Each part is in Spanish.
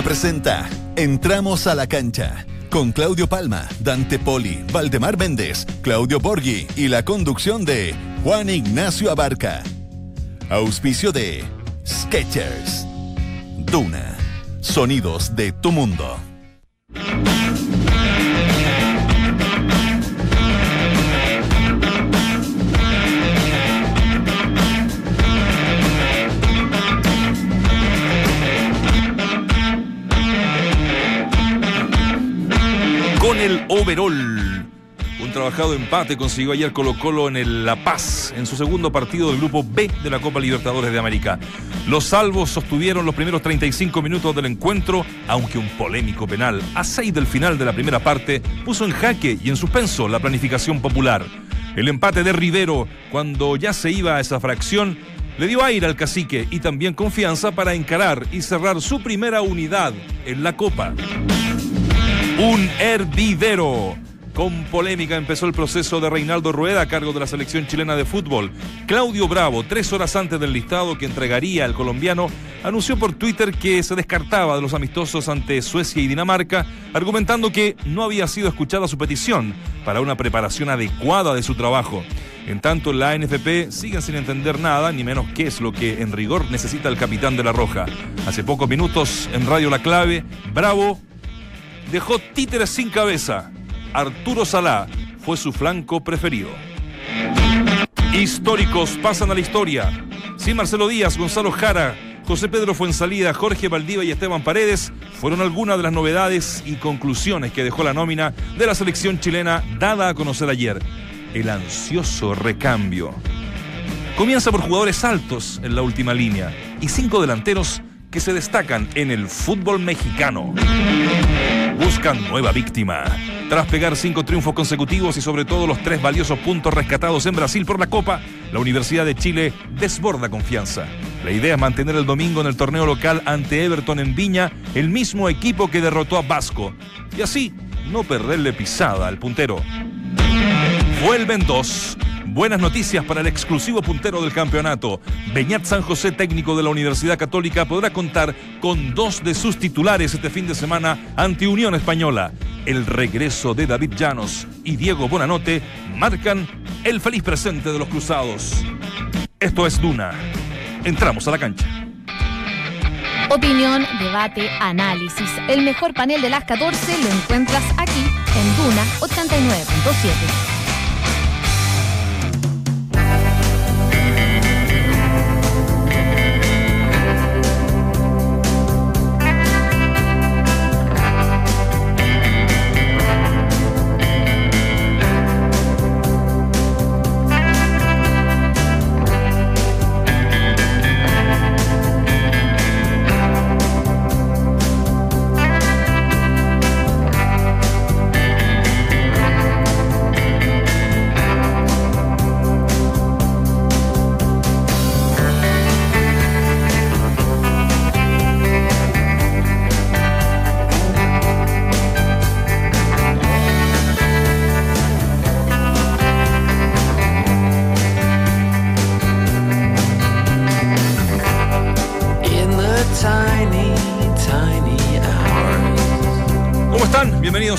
Presenta Entramos a la cancha con Claudio Palma, Dante Poli, Valdemar Méndez, Claudio Borghi y la conducción de Juan Ignacio Abarca. Auspicio de Sketchers. Duna. Sonidos de tu mundo. Overall. Un trabajado empate consiguió ayer Colo Colo en el La Paz, en su segundo partido del grupo B de la Copa Libertadores de América. Los salvos sostuvieron los primeros 35 minutos del encuentro, aunque un polémico penal a 6 del final de la primera parte puso en jaque y en suspenso la planificación popular. El empate de Rivero, cuando ya se iba a esa fracción, le dio aire al cacique y también confianza para encarar y cerrar su primera unidad en la Copa. Un hervidero. Con polémica empezó el proceso de Reinaldo Rueda a cargo de la selección chilena de fútbol. Claudio Bravo, tres horas antes del listado que entregaría el colombiano, anunció por Twitter que se descartaba de los amistosos ante Suecia y Dinamarca, argumentando que no había sido escuchada su petición para una preparación adecuada de su trabajo. En tanto, la NFP sigue sin entender nada, ni menos qué es lo que en rigor necesita el capitán de la Roja. Hace pocos minutos, en Radio La Clave, Bravo dejó títeres sin cabeza. Arturo Salá fue su flanco preferido. Históricos pasan a la historia. Sin Marcelo Díaz, Gonzalo Jara, José Pedro Fuensalida, Jorge Valdiva y Esteban Paredes fueron algunas de las novedades y conclusiones que dejó la nómina de la selección chilena dada a conocer ayer. El ansioso recambio. Comienza por jugadores altos en la última línea y cinco delanteros que se destacan en el fútbol mexicano buscan nueva víctima. Tras pegar cinco triunfos consecutivos y sobre todo los tres valiosos puntos rescatados en Brasil por la Copa, la Universidad de Chile desborda confianza. La idea es mantener el domingo en el torneo local ante Everton en Viña, el mismo equipo que derrotó a Vasco. Y así, no perderle pisada al puntero. Vuelven dos. Buenas noticias para el exclusivo puntero del campeonato. Beñat San José, técnico de la Universidad Católica, podrá contar con dos de sus titulares este fin de semana ante Unión Española. El regreso de David Llanos y Diego Bonanote marcan el feliz presente de los cruzados. Esto es Duna. Entramos a la cancha. Opinión, debate, análisis. El mejor panel de las 14 lo encuentras aquí en Duna 89.7.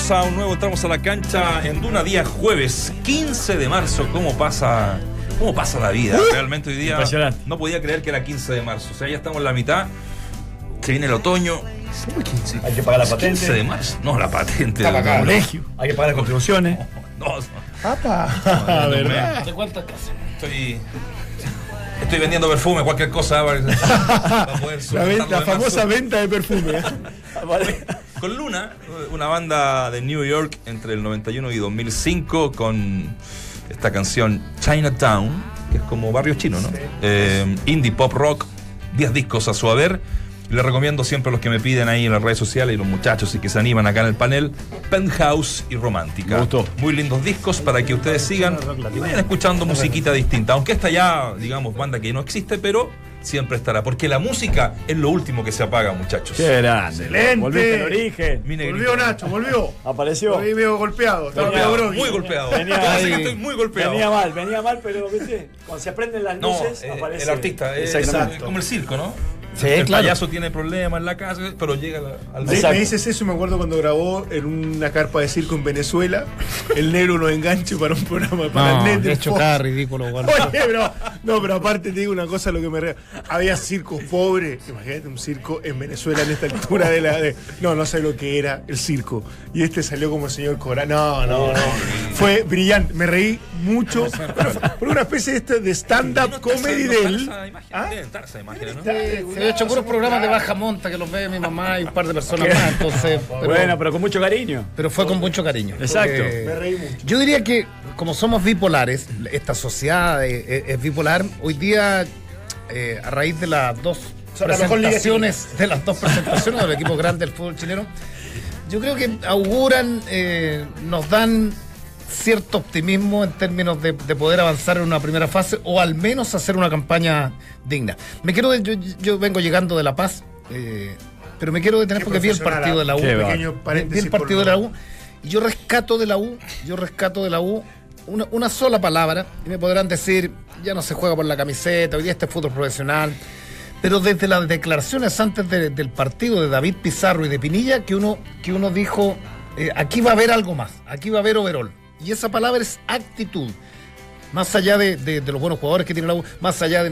Bienvenidos a un nuevo Entramos a la cancha en Duna día jueves 15 de marzo. ¿Cómo pasa, cómo pasa la vida? Realmente hoy día no podía creer que era 15 de marzo. O sea, ya estamos en la mitad. Se viene el otoño. Hay que pagar la patente. 15 de marzo. No, la patente. Hay que pagar el colegio. Hay que pagar las contribuciones. No, no. ¿De cuántas casas? Estoy. Estoy vendiendo perfume, cualquier cosa para, para poder La, solventar ven- lo la famosa venta de perfume. Con Luna, una banda de New York entre el 91 y 2005 con esta canción Chinatown, que es como barrio chino, ¿no? Eh, indie pop rock, 10 discos a su haber. Les recomiendo siempre a los que me piden ahí en las redes sociales y los muchachos y que se animan acá en el panel, Penthouse y Romántica. Me gustó. Muy lindos discos para que ustedes sigan y vayan escuchando musiquita distinta. Aunque esta ya, digamos, banda que no existe, pero siempre estará. Porque la música es lo último que se apaga, muchachos. Qué grande. Excelente. Volviste al origen. Mi. Volvió Nacho, volvió. Apareció. Vi medio golpeado. Estaba Golpeado, muy golpeado. Venía ahí. que estoy muy golpeado. Venía mal, venía mal, pero viste, cuando se prenden las No, luces, eh, aparece. el artista, es, Exactamente. es como el circo, ¿no? Sí, el claro. payaso tiene problemas en la casa, pero llega al-. Sí, me dices eso y me acuerdo cuando grabó en una carpa de circo en Venezuela, el negro nos enganche para un programa para No, el net ridículo, weón. Oye, pero, no, pero aparte te digo una cosa, lo que me rea. Había circos pobres. Imagínate un circo en Venezuela en esta altura de la. de- no, no sé lo que era el circo. Y este salió como el señor Cora. No, no, no. Fue brillante. Me reí mucho. Fue una especie de, este- de stand-up comedy de él. ¿Ah? Deben estar esa imagen, ¿no? Se había hecho puros programas de baja monta que los ve mi mamá y un par de personas más, entonces. Pero, Bueno, pero con mucho cariño. pero fue con mucho cariño. Exacto. Porque Me reí mucho. Yo diría que, como somos bipolares, esta sociedad es, es- es bipolar, hoy día, eh, a raíz de las dos sea, la presentaciones, de las dos presentaciones del equipo grande del fútbol chileno, yo creo que auguran, eh, nos dan cierto optimismo en términos de, de poder avanzar en una primera fase o al menos hacer una campaña digna. Me quiero, yo, yo vengo llegando de La Paz, eh, pero me quiero detener porque vi el partido de la U. qué Vi- el partido de la U y yo rescato de la U, yo rescato de la U una, una sola palabra y me podrán decir, ya no se juega por la camiseta, hoy día este es fútbol profesional. Pero desde las declaraciones antes de- del partido de David Pizarro y de Pinilla, que uno, que uno dijo, eh, aquí va a haber algo más, aquí va a haber overall. Y esa palabra es actitud. Más allá de, de- los buenos jugadores que tiene la U, más allá de,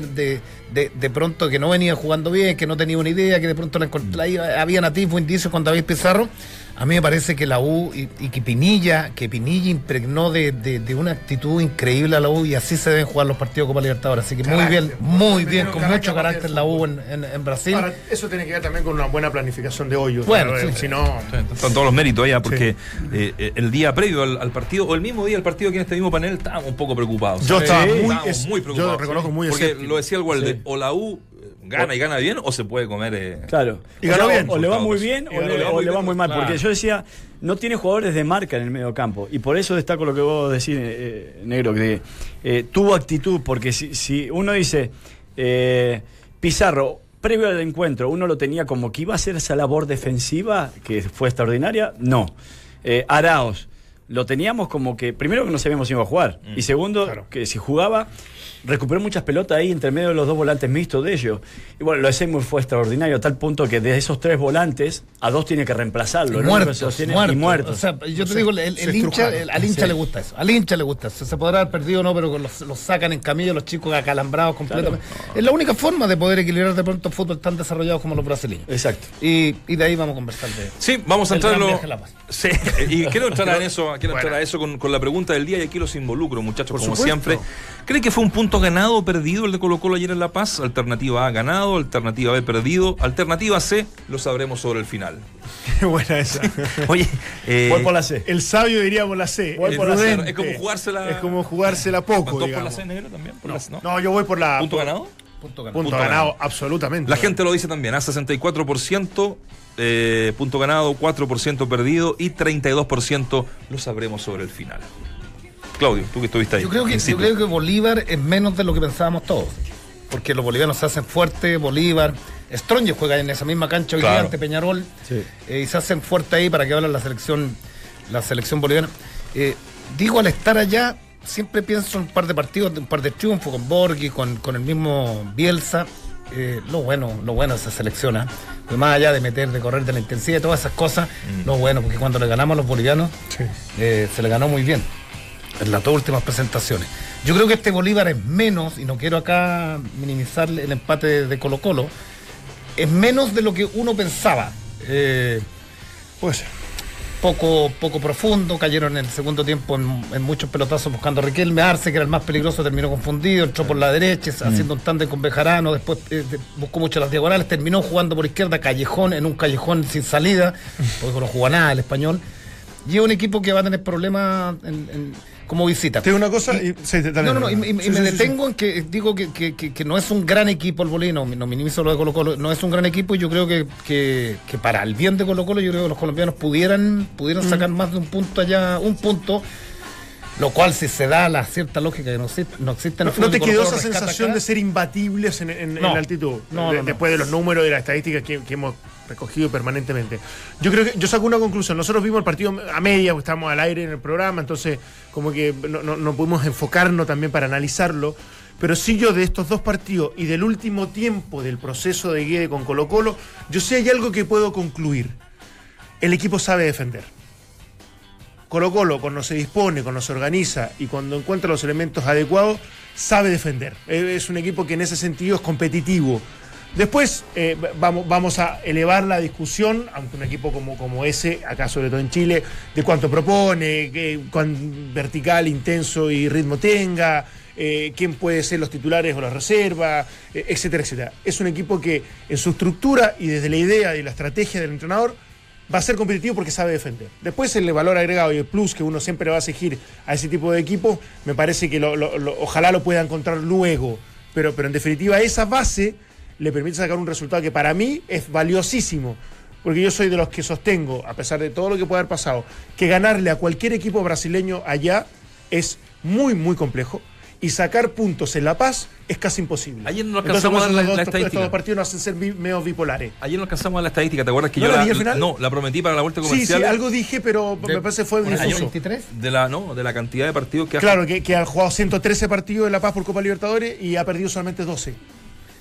de- pronto que no venía jugando bien, que no tenía una idea, que de pronto la encont- ahí había atisbo indicios con David Pizarro, a mí me parece que la U y, y que Pinilla, que Pinilla impregnó de, de- de una actitud increíble a la U y así se deben jugar los partidos de Copa Libertadores. Así que muy bien, muy bien, con mucho carácter la U en, en- en Brasil. Ahora, eso tiene que ver también con una buena planificación de hoyos. Bueno, sí. Si no. Están todos los méritos allá, porque eh, eh, el día previo al, al partido, o el mismo día del partido aquí en este mismo panel, estábamos un poco preocupados. Yo estaba muy, es- muy preocupados. Yo reconozco muy Porque lo decía el Walde, o la U gana y gana bien, o se puede comer. eh, Claro. Y o, ganó bien. o le va muy bien o le, bien. o le va muy mal. Claro. Porque yo decía, no tiene jugadores de marca en el medio campo. Y por eso destaco lo que vos decís, eh, Negro, que eh, tuvo actitud. Porque si, si uno dice, eh, Pizarro, previo al encuentro, uno lo tenía como que iba a hacer esa labor defensiva, que fue extraordinaria. No. Eh, Araos. Lo teníamos como que, primero que no sabíamos si iba a jugar, Mm. y segundo, Claro. que si jugaba, recuperó muchas pelotas ahí entre medio de los dos volantes mixtos de ellos. Y bueno, lo de Seymour fue extraordinario, a tal punto que de esos tres volantes, a dos tiene que reemplazarlo. Y que muertos, muertos. y muertos. O sea, yo te digo, el, hincha, el- al hincha Sí. le gusta eso. Al hincha le gusta eso. Se podrá haber perdido o no, pero los, los sacan en camilla los chicos acalambrados completamente. Es la única forma de poder equilibrar de pronto fútbol tan desarrollados como los brasileños. Exacto. Y, y de ahí vamos a conversar de Sí, vamos a entrar a. Sí, y quiero entrar en eso, quiero entrar Bueno. a eso con, con la pregunta del día y aquí los involucro, muchachos, Por como supuesto. siempre. ¿Cree que fue un punto ganado o perdido el de Colo Colo ayer en La Paz? Alternativa A ganado, alternativa B perdido, alternativa C lo sabremos sobre el final. Qué buena esa. Oye, eh, Voy por la C. El sabio diría por la C. Voy por la C. Es como jugársela- Es como jugársela poco. ¿Todos por la. C negro también? Por No, la- ¿no? no, yo voy por la. ¿Punto por- ganado? punto ganado. Punto, Punto ganado, ganado. absolutamente. La gente lo dice también, a 64%, eh, punto ganado, 4% perdido y 32% lo sabremos sobre el final. Claudio, tú que estuviste ahí. Yo creo que, in yo situ. creo que Bolívar es menos de lo que pensábamos todos. Porque los bolivianos se hacen fuertes, Bolívar. Stronger juega en esa misma cancha hoy día ante Peñarol. Sí. eh, y se hacen fuertes ahí para que hablen la selección, la selección boliviana. Eh, digo, al estar allá, siempre pienso en un par de partidos, un par de triunfos con Borghi, con, con el mismo Bielsa. Eh, lo bueno, lo bueno de esa selección, ¿ah? Pues más allá de meter, de correr de la intensidad y todas esas cosas, lo bueno, porque cuando le ganamos a los bolivianos, Sí. eh, se le ganó muy bien en las dos últimas presentaciones. Yo creo que este Bolívar es menos, y no quiero acá minimizar el empate de, Colo Colo, es menos de lo que uno pensaba. Eh, Puede ser. poco, poco profundo, cayeron en el segundo tiempo en, en muchos pelotazos buscando a Riquelme Arce, que era el más peligroso, terminó confundido, entró por la derecha, haciendo un tándem con Bejarano, después eh, buscó mucho las diagonales, terminó jugando por izquierda, callejón, en un callejón sin salida, porque no juega nada el español. Y es un equipo que va a tener problemas en- en- como visita. Te digo una cosa y. sí, No, no, no, y, Sí, me sí, detengo en que digo que, que- que- que no es un gran equipo el Bolino, no minimizo lo de Colo Colo, no es un gran equipo y yo creo que, que- que para el bien de Colo Colo yo creo que los colombianos pudieran, pudieran sacar más de un punto allá, un punto, lo cual si se da la cierta lógica que no existe, no existe en ¿No, el no te quedó esa sensación acá? de ser imbatibles en, en- en No. la altitud? No, De- no, no. Después de los números y de las estadísticas que, que hemos recogido permanentemente. Yo creo que yo saco una conclusión. Nosotros vimos el partido a media, porque estábamos al aire en el programa, entonces como que no, no- no pudimos enfocarnos también para analizarlo. Pero sí yo de estos dos partidos y del último tiempo del proceso de Guede con Colo Colo, yo sé hay algo que puedo concluir. El equipo sabe defender. Colo Colo, cuando se dispone, cuando se organiza y cuando encuentra los elementos adecuados, sabe defender. Eh, Es un equipo que en ese sentido es competitivo. Después eh, vamos, vamos a elevar la discusión, aunque un equipo como, como ese, acá sobre todo en Chile, de cuánto propone, qué, cuán vertical, intenso y ritmo tenga, eh, quién puede ser los titulares o las reservas, eh, etcétera, etcétera. Es un equipo que en su estructura y desde la idea y la estrategia del entrenador va a ser competitivo porque sabe defender. Después el valor agregado y el plus que uno siempre va a exigir a ese tipo de equipo, me parece que lo- lo- lo- ojalá lo pueda encontrar luego. Pero, pero en definitiva esa base le permite sacar un resultado que para mí es valiosísimo. Porque yo soy de los que sostengo, a pesar de todo lo que pueda haber pasado, que ganarle a cualquier equipo brasileño allá es muy, muy complejo. Y sacar puntos en La Paz es casi imposible. Ayer no Entonces, alcanzamos a dar la- estos dos- la estos estadística. dos partidos nos hacen ser medio bipolares. Ayer no alcanzamos a la estadística, ¿te acuerdas que ¿No yo la final? no, la prometí para la vuelta Sí, comercial? sí, algo dije, pero De- me parece fue ¿Un año difuso. 23? de la no, de la cantidad de partidos que ha Claro, que, que ha jugado 113 partidos en La Paz por Copa Libertadores y ha perdido solamente 12.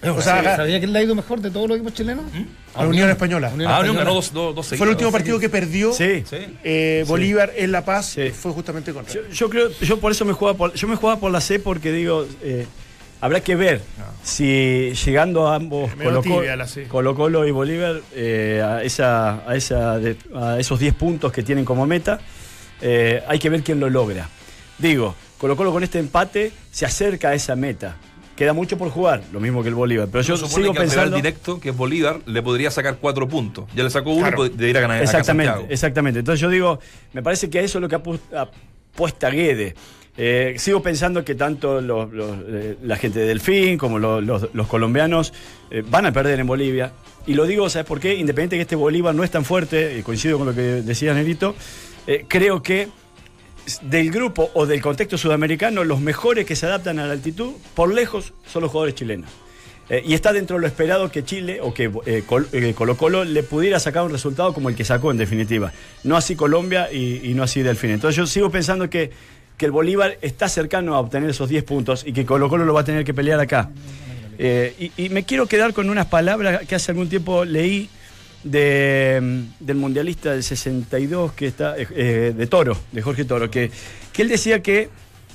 O sea, Sí, ¿Sabía quién le ha ido mejor de todos los equipos chilenos? a la Unión Española. Unión Ah, Unión Española. ganó dos, dos, dos Fue el último partido que perdió Sí. Sí. eh, Bolívar en La Paz, Sí. fue justamente contra. Yo, yo creo, yo por eso me jugaba por, yo me jugaba por la C porque digo, eh, habrá que ver si llegando a ambos Medio Colo, tibia la C. Colo Colo y Bolívar eh, a, esa, a, esa de- a esos 10 puntos que tienen como meta, eh, hay que ver quién lo logra. Digo, Colo Colo con este empate se acerca a esa meta. Queda mucho por jugar, lo mismo que el Bolívar. Pero yo sigo que al pensando. directo, que es Bolívar, le podría sacar cuatro puntos. Ya le sacó uno Claro. y podría ir a ganar acá a Exactamente, exactamente. Entonces yo digo, me parece que a eso es lo que apu- apuesta Guede. Eh, sigo pensando que tanto los- los, eh, la gente de Delfín como los, los- los colombianos eh, van a perder en Bolivia. Y lo digo, ¿sabes por qué? Independiente que este Bolívar no es tan fuerte, y coincido con lo que decía Nerito, eh, creo que del grupo o del contexto sudamericano, los mejores que se adaptan a la altitud, por lejos, son los jugadores chilenos. Eh, y está dentro de lo esperado que Chile o que eh, eh, Colo Colo le pudiera sacar un resultado como el que sacó en definitiva. No así Colombia y, no así Delfín. Entonces yo sigo pensando que, que el Bolívar está cercano a obtener esos 10 puntos y que Colo Colo lo va a tener que pelear acá. Y, y me quiero quedar con unas palabras que hace algún tiempo leí de, del mundialista del 62 que está eh, eh, de Toro, de Jorge Toro, que, que él decía que,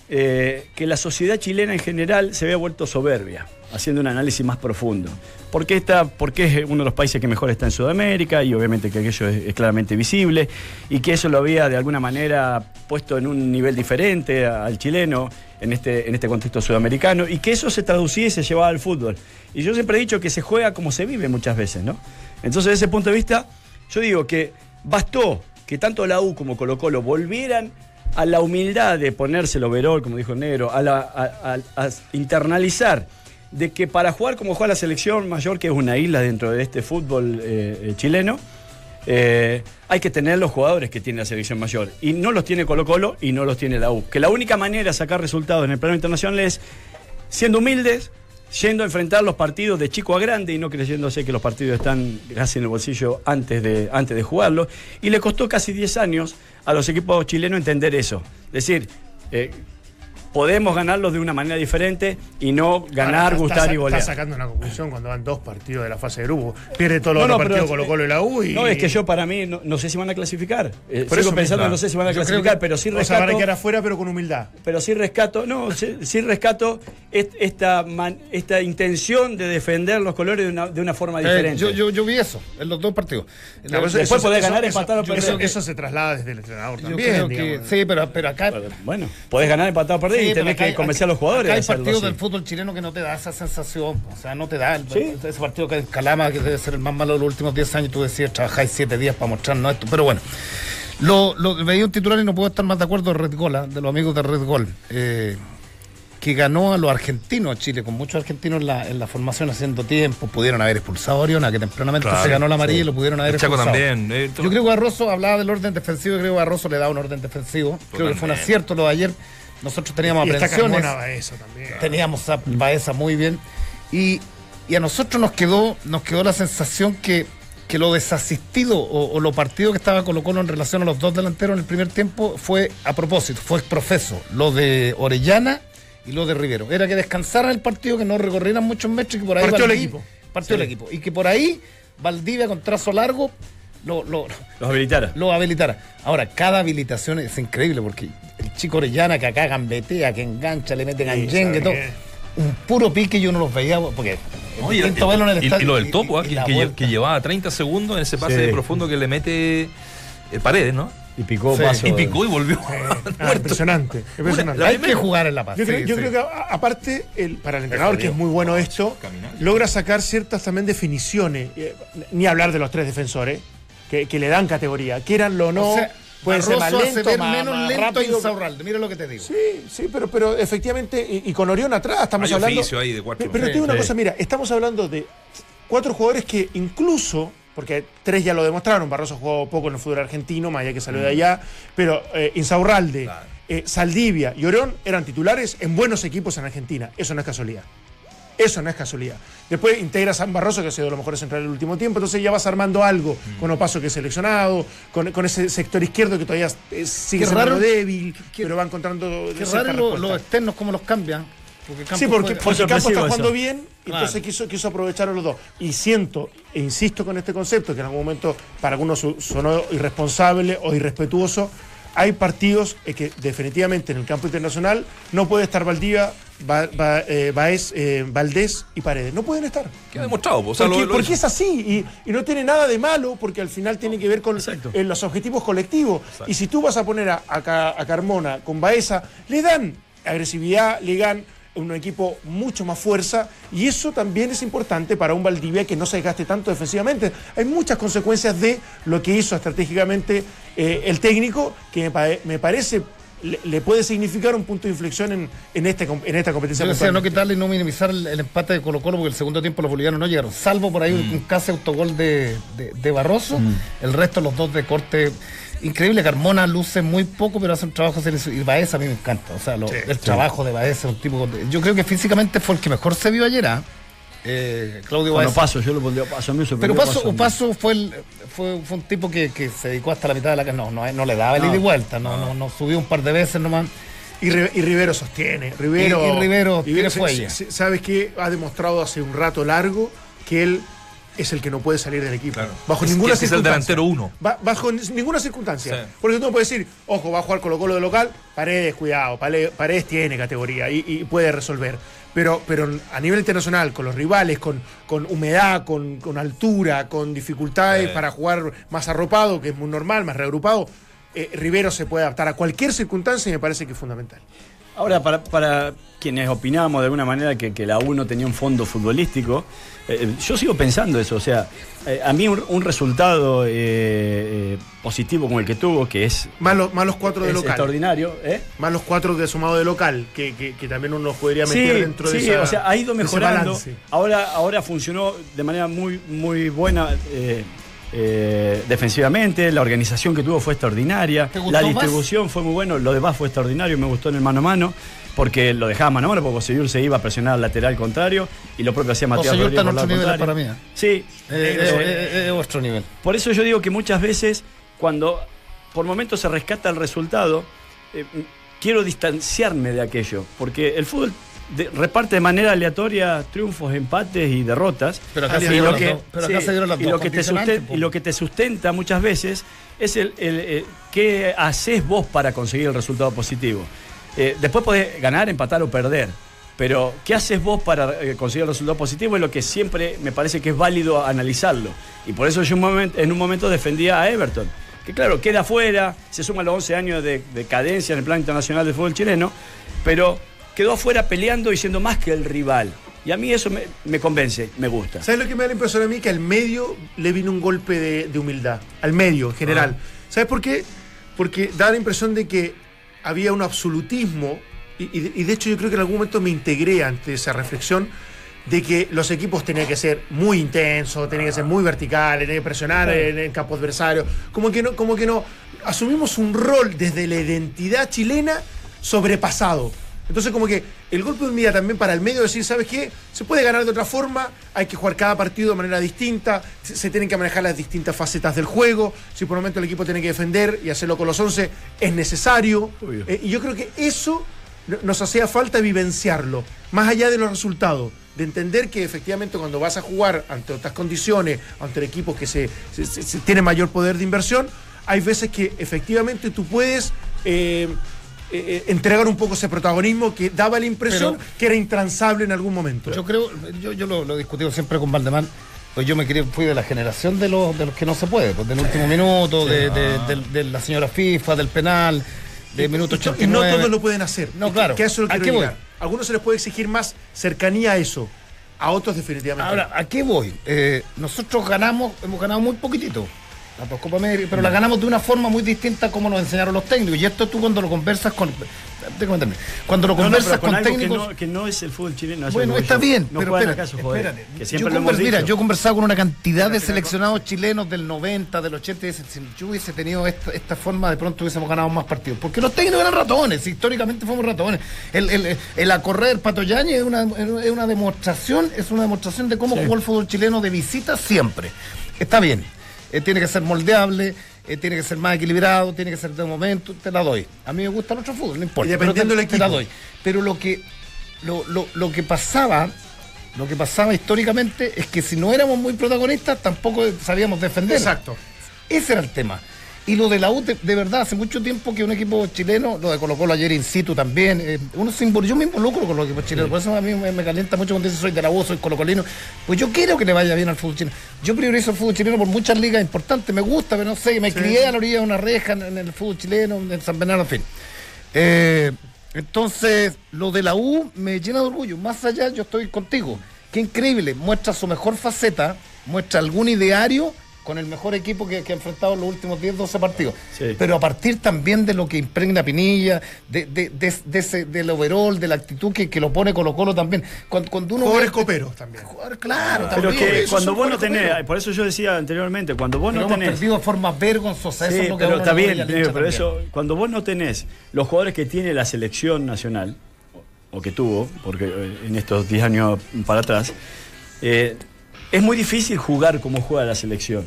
eh, que la sociedad chilena en general se había vuelto soberbia, haciendo un análisis más profundo. ¿Por qué, está, porque es uno de los países que mejor está en Sudamérica y obviamente que aquello es, es claramente visible y que eso lo había de alguna manera puesto en un nivel diferente al chileno en este, en este contexto sudamericano y que eso se traducía y se llevaba al fútbol. Y yo siempre he dicho que se juega como se vive muchas veces, ¿no? Entonces, desde ese punto de vista, yo digo que bastó que tanto la U como Colo Colo volvieran a la humildad de ponerse el overall, como dijo negro, a, la- internalizar de que para jugar como juega la selección mayor, que es una isla dentro de este fútbol eh, eh, chileno, eh, hay que tener los jugadores que tiene la selección mayor. Y no los tiene Colo Colo y no los tiene la U. Que la única manera de sacar resultados en el plano internacional es siendo humildes, yendo a enfrentar los partidos de chico a grande y no creyéndose que los partidos están casi en el bolsillo antes de, antes de jugarlo. Y le costó casi 10 años a los equipos chilenos entender eso. Es decir, eh, podemos ganarlos de una manera diferente y no ganar, Ahora, gustar está, y golear. Está sacando una conclusión cuando van dos partidos de la fase de grupo. Pierde todos los No, no, partidos Colo Colo y la U. Y, No, es que yo para mí no, no sé si van a clasificar. Eh, Por sigo eso pensando, mismo. no sé si van a Yo clasificar, que- pero sí o sea, van a rescato. quedar afuera, pero con humildad. pero sí rescato, no, sí, sí rescato est- esta, man- esta intención de defender los colores de una, de una forma Eh, diferente. yo, yo, yo vi eso en los dos partidos. Después podés ganar, empatar o perder. Eso, eso se traslada desde el entrenador Yo también. creo que digamos. sí, pero, pero acá. Bueno, podés ganar, empatar o perder Sí, y tenés que convencer a los jugadores. hay partidos del fútbol chileno que no te da esa sensación. O sea, no te da. el- Sí. Ese partido que en Calama, que debe ser el más malo de los últimos 10 años, tú decías, trabajáis 7 días para mostrarnos esto. Pero bueno, lo, lo, veía un titular y no puedo estar más de acuerdo de Red Gol, de los amigos de Red Gol. eh, que ganó a los argentinos a Chile, con muchos argentinos en la, en la formación haciendo tiempo. Pudieron haber expulsado a Oriona, que tempranamente Claro, se ganó la amarilla y lo pudieron haber El Chaco expulsado. también. eh, Yo creo que Barroso hablaba del orden defensivo, creo que Barroso le da un orden defensivo. Creo que fue un acierto lo de ayer. Nosotros teníamos Y aprensiones, Carmona Baeza también. teníamos a Baeza muy bien. Y, y a nosotros nos quedó, nos quedó la sensación que, que lo desasistido o, o lo partido que estaba Colo Colo en relación a los dos delanteros en el primer tiempo fue a propósito, fue profeso. Lo de Orellana y lo de Rivero. Era que descansaran el partido, que no recorrieran muchos metros y que por ahí. Partió el equipo. Partió el equipo. Y que por ahí Valdivia con trazo largo lo, lo, Los habilitara. lo habilitara. Ahora, cada habilitación es increíble porque el chico Orellana que acá gambetea, que engancha, le mete ganjengue, ¿sabe todo. Un puro pique yo no los veía porque es No, y, distinto verlo en el y- lo del topo, y- ¿ah? y que, llevaba 30 segundos en ese pase Sí. de profundo que le mete eh, paredes, ¿no? Y picó Sí. paso. Y picó y volvió. Ah, impresionante. impresionante. Hay que jugar en la paz. Yo, creo, sí, yo sí. creo que a- aparte, el, para el entrenador, que es muy bueno esto, Caminar. logra sacar ciertas también definiciones, eh, ni hablar de los tres defensores, que, que le dan categoría, quieranlo o no, sea, pueden ser más hace lento, ver más, menos más lento rápido. Insaurralde, mira lo que te digo. Sí, sí, pero, pero efectivamente, y, y con Orión atrás estamos Hay hablando. ahí de cuatro. Pero Sí, te digo una cosa, mira, estamos hablando de cuatro jugadores que incluso, porque tres ya lo demostraron, Barroso jugó poco en el fútbol argentino, más allá que salió de allá, pero eh, Insaurralde, Claro. eh, Saldivia y Orión eran titulares en buenos equipos en Argentina. Eso no es casualidad. Eso no es casualidad. Después integras a San Barroso, que ha sido de los mejores centrales del último tiempo, entonces ya vas armando algo con Opaso que es seleccionado, con, con ese sector izquierdo que todavía eh, sigue Qué siendo raro- débil, qué- pero va encontrando Qué raro lo- los externos como los cambian. Porque Campos Sí, porque, juega- porque Campos está jugando eso. bien, Claro. entonces quiso, quiso aprovechar a los dos. Y siento, e insisto con este concepto, que en algún momento para algunos sonó irresponsable o irrespetuoso, hay partidos eh, que definitivamente en el campo internacional no puede estar Valdivia, Va- Va- eh, Baez, eh, Valdés y Paredes. No pueden estar. Queda demostrado. po. O sea, porque, lo- lo- porque es así y, y no tiene nada de malo porque al final tiene que ver con eh, los objetivos colectivos. Y si tú vas a poner a, a a Carmona con Baeza, le dan agresividad, le dan un equipo mucho más fuerza y eso también es importante para un Valdivia que no se desgaste tanto defensivamente. Hay muchas consecuencias de lo que hizo estratégicamente eh, el técnico que me, pa- me parece le, le puede significar un punto de inflexión en, en, este, en esta competencia. Yo decía no quitarle y no minimizar el, el empate de Colo Colo porque el segundo tiempo los bolivianos no llegaron. Salvo por ahí un, un casi autogol de, de- de Barroso. El resto, los dos de corte. Increíble, Carmona luce muy poco, pero hace un trabajo serio. Y Baez a mí me encanta. O sea, lo- el trabajo de Baez es un tipo. de- yo creo que físicamente fue el que mejor se vio ayer, ¿ah? Eh, Claudio Bueno, Baez. paso, yo lo pondría paso. A mí me Pero sorprendió Paso, Paso. Paso fue, el, fue, fue un tipo que, que se dedicó hasta la mitad de la. No, no, no le daba el No. ida y vuelta, no, no, no subió un par de veces nomás. Y, y Rivero sostiene. Rivero, Y- y Rivero tiene se- ¿Sabes qué? Ha demostrado hace un rato largo que él es el que no puede salir del equipo. Claro. Bajo Es- ninguna ese es el circunstancia. delantero uno. Ba- bajo ni- ninguna circunstancia. Sí. Porque tú no puedes decir, ojo, va a jugar Colo Colo de local, Paredes, cuidado, Paredes tiene categoría y, y puede resolver. Pero, pero a nivel internacional, con los rivales, con, con humedad, con, con altura, con dificultades Sí. para jugar más arropado, que es muy normal, más reagrupado, eh, Rivero se puede adaptar a cualquier circunstancia y me parece que es fundamental. Ahora, para, para quienes opinábamos de alguna manera que, que la U no tenía un fondo futbolístico, eh, yo sigo pensando eso. O sea, eh, a mí un, un resultado eh, eh, positivo como el que tuvo, que es, Más los, más los cuatro de es local. extraordinario, ¿eh? Más los cuatro de sumado de local, que, que- que también uno podría Sí, meter dentro de sí, esa- o sea, ha ido de mejorando. Ahora, ahora funcionó de manera muy, muy buena eh, defensivamente. La organización que tuvo fue extraordinaria. ¿Te gustó La más? distribución fue muy bueno. Lo demás fue extraordinario. Me gustó en el mano a mano. Porque lo dejaba mano a mano, porque Bosellur se iba a presionar al lateral contrario y lo propio hacía Matías Bosellur está Rodríguez. en otro nivel para mí, ¿eh? Sí, Eh, eh, eh, otro nivel. por eso yo digo que muchas veces cuando por momentos se rescata el resultado, quiero distanciarme de aquello, porque el fútbol de- reparte de manera aleatoria triunfos, empates y derrotas. Pero acá Y se lo dieron las que- las y lo que te sustenta, muchas veces es el, el, eh, qué haces vos para conseguir el resultado positivo. Eh, después podés ganar, empatar o perder. Pero, ¿qué haces vos para eh, conseguir el resultado positivo? Es lo que siempre me parece que es válido analizarlo. Y por eso yo un en un momento defendía a Everton. Que claro, queda afuera, se suman los 11 años de, de cadencia en el plan internacional del fútbol chileno, pero quedó afuera peleando y siendo más que el rival. Y a mí eso me, me convence, me gusta. ¿Sabes lo que me da la impresión a mí? Que al medio le vino un golpe de, de humildad. Al medio, en general. ¿Sabes por qué? Porque da la impresión de que había un absolutismo, y, y de- y de hecho yo creo que en algún momento me integré ante esa reflexión, de que los equipos tenían que ser muy intensos, tenían que ser muy verticales, tenían que presionar en el campo adversario. Como que no, como que no. Asumimos un rol desde la identidad chilena sobrepasado. Entonces, como que el golpe de humildad también para el medio decir, ¿sabes qué? Se puede ganar de otra forma, hay que jugar cada partido de manera distinta, se, se tienen que manejar las distintas facetas del juego, si por un momento el equipo tiene que defender y hacerlo con los 11, es necesario. Eh, y yo creo que eso no- nos hacía falta vivenciarlo, más allá de los resultados, de entender que efectivamente cuando vas a jugar ante otras condiciones, ante equipos que se, se- tienen mayor poder de inversión, hay veces que efectivamente tú puedes eh, eh, entregar un poco ese protagonismo que daba la impresión Pero- que era intransable en algún momento. Yo creo, yo, yo lo, he discutido siempre con Valdemar, pues yo me crié, fui de la generación de los, de los que no se puede, pues del último minuto, de, de- de la señora FIFA, del penal, de minuto Y no- 89. Y no todos lo pueden hacer. No, que- claro. Que a eso es lo ¿A qué voy? algunos se les puede exigir más cercanía a eso. A otros definitivamente. Ahora, ¿a qué voy? Eh, nosotros ganamos, hemos ganado muy poquitito. Las dos Copas América, pero la ganamos de una forma muy distinta como nos enseñaron los técnicos. Y esto tú cuando lo conversas con. Cuando lo No, no, conversas con con, algo que técnicos. no, que no es el fútbol chileno. Bueno, está bien, no pero espérate, acaso, joder, espérate. que Yo lo hemos Mira, dicho. yo he conversado con una cantidad de seleccionados chilenos del 90, del 80, y dicen, si yo hubiese tenido esta, esta forma, de pronto hubiésemos ganado más partidos. Porque los técnicos eran ratones, históricamente fuimos ratones. El, el, el a correr Pato Yañez es una, es una demostración, es una demostración de cómo jugó el fútbol chileno de visita siempre. Está bien, eh, tiene que ser moldeable. eh, tiene que ser más equilibrado, tiene que ser de momento, te la doy. A mí me gusta el otro fútbol, no importa. Y dependiendo pero te- del te la doy. Pero lo que, lo, lo, lo que pasaba, lo que pasaba históricamente es que si no éramos muy protagonistas, tampoco sabíamos defender. Exacto. Ese era el tema. Y lo de la U, de, de verdad, hace mucho tiempo que un equipo chileno, lo de Colo Colo ayer in situ también, eh, uno se yo me involucro con los equipos chilenos, por eso a mí me, me calienta mucho cuando dicen soy de la U, soy colocolino, pues yo quiero que le vaya bien al fútbol chileno. Yo priorizo el fútbol chileno por muchas ligas importantes, me gusta, pero no sé, me crié a la orilla de una reja en, en el fútbol chileno, en San Bernardo, en fin. Eh, entonces, lo de la U me llena de orgullo. Más allá, yo estoy contigo. Qué increíble. Muestra su mejor faceta, muestra algún ideario con el mejor equipo que, que ha enfrentado en los últimos 10, 12 partidos. Sí. Pero a partir también de lo que impregna Pinilla, de, de, de, de ese, del overall, de la actitud que, que lo pone Colo Colo también. Cuando, cuando uno Jugadores ve- coperos también. Jugador, claro, Pero también. que Esos cuando vos no tenés, coperos. por eso yo decía anteriormente, cuando vos Pero no hemos tenés. perdido de forma vergonzosa. eso Sí, es lo que a pero está bien, hincha pero también. eso, cuando vos no tenés los jugadores que tiene la selección nacional, o que tuvo, porque eh, en estos 10 años para atrás, eh, es muy difícil jugar como juega la selección.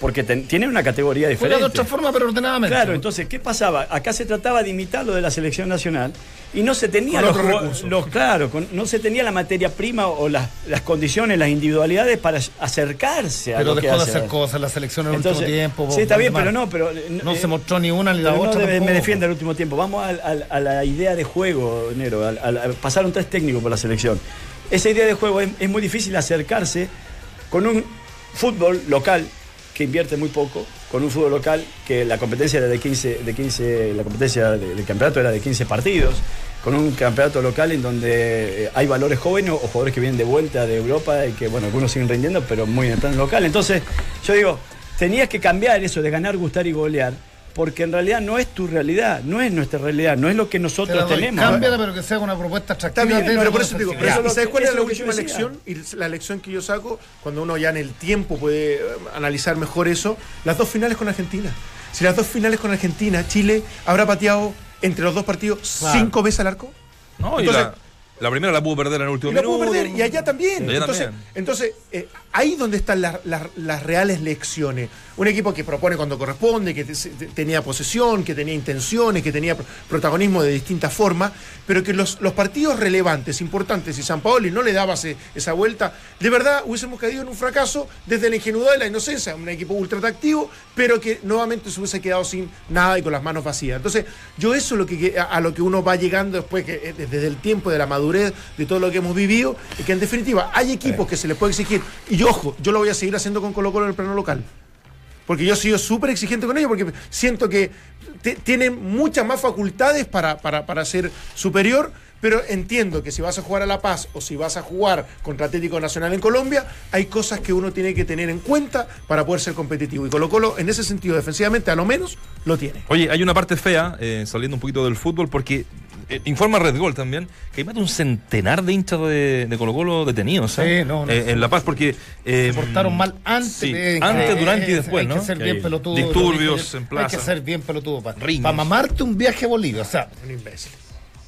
Porque ten- tiene una categoría Juega diferente. de otra forma, pero ordenadamente. Claro, entonces, ¿qué pasaba? Acá se trataba de imitar lo de la selección nacional y no se tenía Con los, los- claro, con- no se tenía la materia prima o las, las condiciones, las individualidades para acercarse a Pero lo que dejó de hace. hacer cosas la selección en el Entonces, último tiempo. Sí, está bien, pero no, pero No eh, se mostró ni una ni la no otra. debe- me defiende el último tiempo. Vamos al- a, la idea de juego, Nero. al- pasaron tres técnicos por la selección. Esa idea de juego es, es muy difícil acercarse con un fútbol local que invierte muy poco, con un fútbol local que la competencia era de 15, de 15 la competencia de- del campeonato era de 15 partidos, con un campeonato local en donde eh, hay valores jóvenes o jugadores que vienen de vuelta de Europa y que, bueno, algunos siguen rindiendo, pero muy en el plano local. Entonces, yo digo, tenías que cambiar eso de ganar, gustar y golear, porque en realidad no es tu realidad, no es nuestra realidad, no es lo que nosotros tenemos. Cámbiala, pero que sea una propuesta atractiva. Está bien, dentro pero por eso te digo, Ya. ¿sabes cuál es Eso la es lo que yo última decía. lección? Y la lección que yo saco, cuando uno ya en el tiempo puede eh, analizar mejor eso, las dos finales con Argentina. Si las dos finales con Argentina, Chile habrá pateado entre los dos partidos Claro. cinco veces al arco. No, y la, la primera la pudo perder en el último Y la pudo perder, y allá también. Allá entonces, también. entonces eh, ahí donde están las, las- las reales lecciones. Un equipo que propone cuando corresponde, que te- te- tenía posesión, que tenía intenciones, que tenía pro- protagonismo de distintas formas, pero que los, los partidos relevantes, importantes, y San Paoli no le daba ese- esa vuelta, de verdad hubiésemos caído en un fracaso desde la ingenuidad y la inocencia. Un equipo ultra atractivo, pero que nuevamente se hubiese quedado sin nada y con las manos vacías. Entonces, yo eso es lo que, a, a lo que uno va llegando después, que eh, desde el tiempo de la madurez, de todo lo que hemos vivido, y que en definitiva hay equipos que se les puede exigir, y ojo, yo lo voy a seguir haciendo con Colo Colo en el plano local. Porque yo he sido súper exigente con ellos, porque siento que tienen muchas más facultades para, para, para ser superior, pero entiendo que si vas a jugar a La Paz o si vas a jugar contra Atlético Nacional en Colombia, hay cosas que uno tiene que tener en cuenta para poder ser competitivo. Y Colo Colo, en ese sentido, defensivamente, a lo menos, lo tiene. Oye, hay una parte fea, eh, saliendo un poquito del fútbol, porque eh, informa Red Gol también, que hay más de un centenar de hinchas de, de Colo Colo detenidos. Sí, no, no. Eh, en La Paz, porque... eh, Se portaron mal antes, sí, de- antes, eh, durante y después, hay ¿no? que ser bien pelotudo. disturbios Hay que- en plaza. Hay que ser bien pelotudo para mamarte un viaje a Bolivia. O sea, Un imbécil.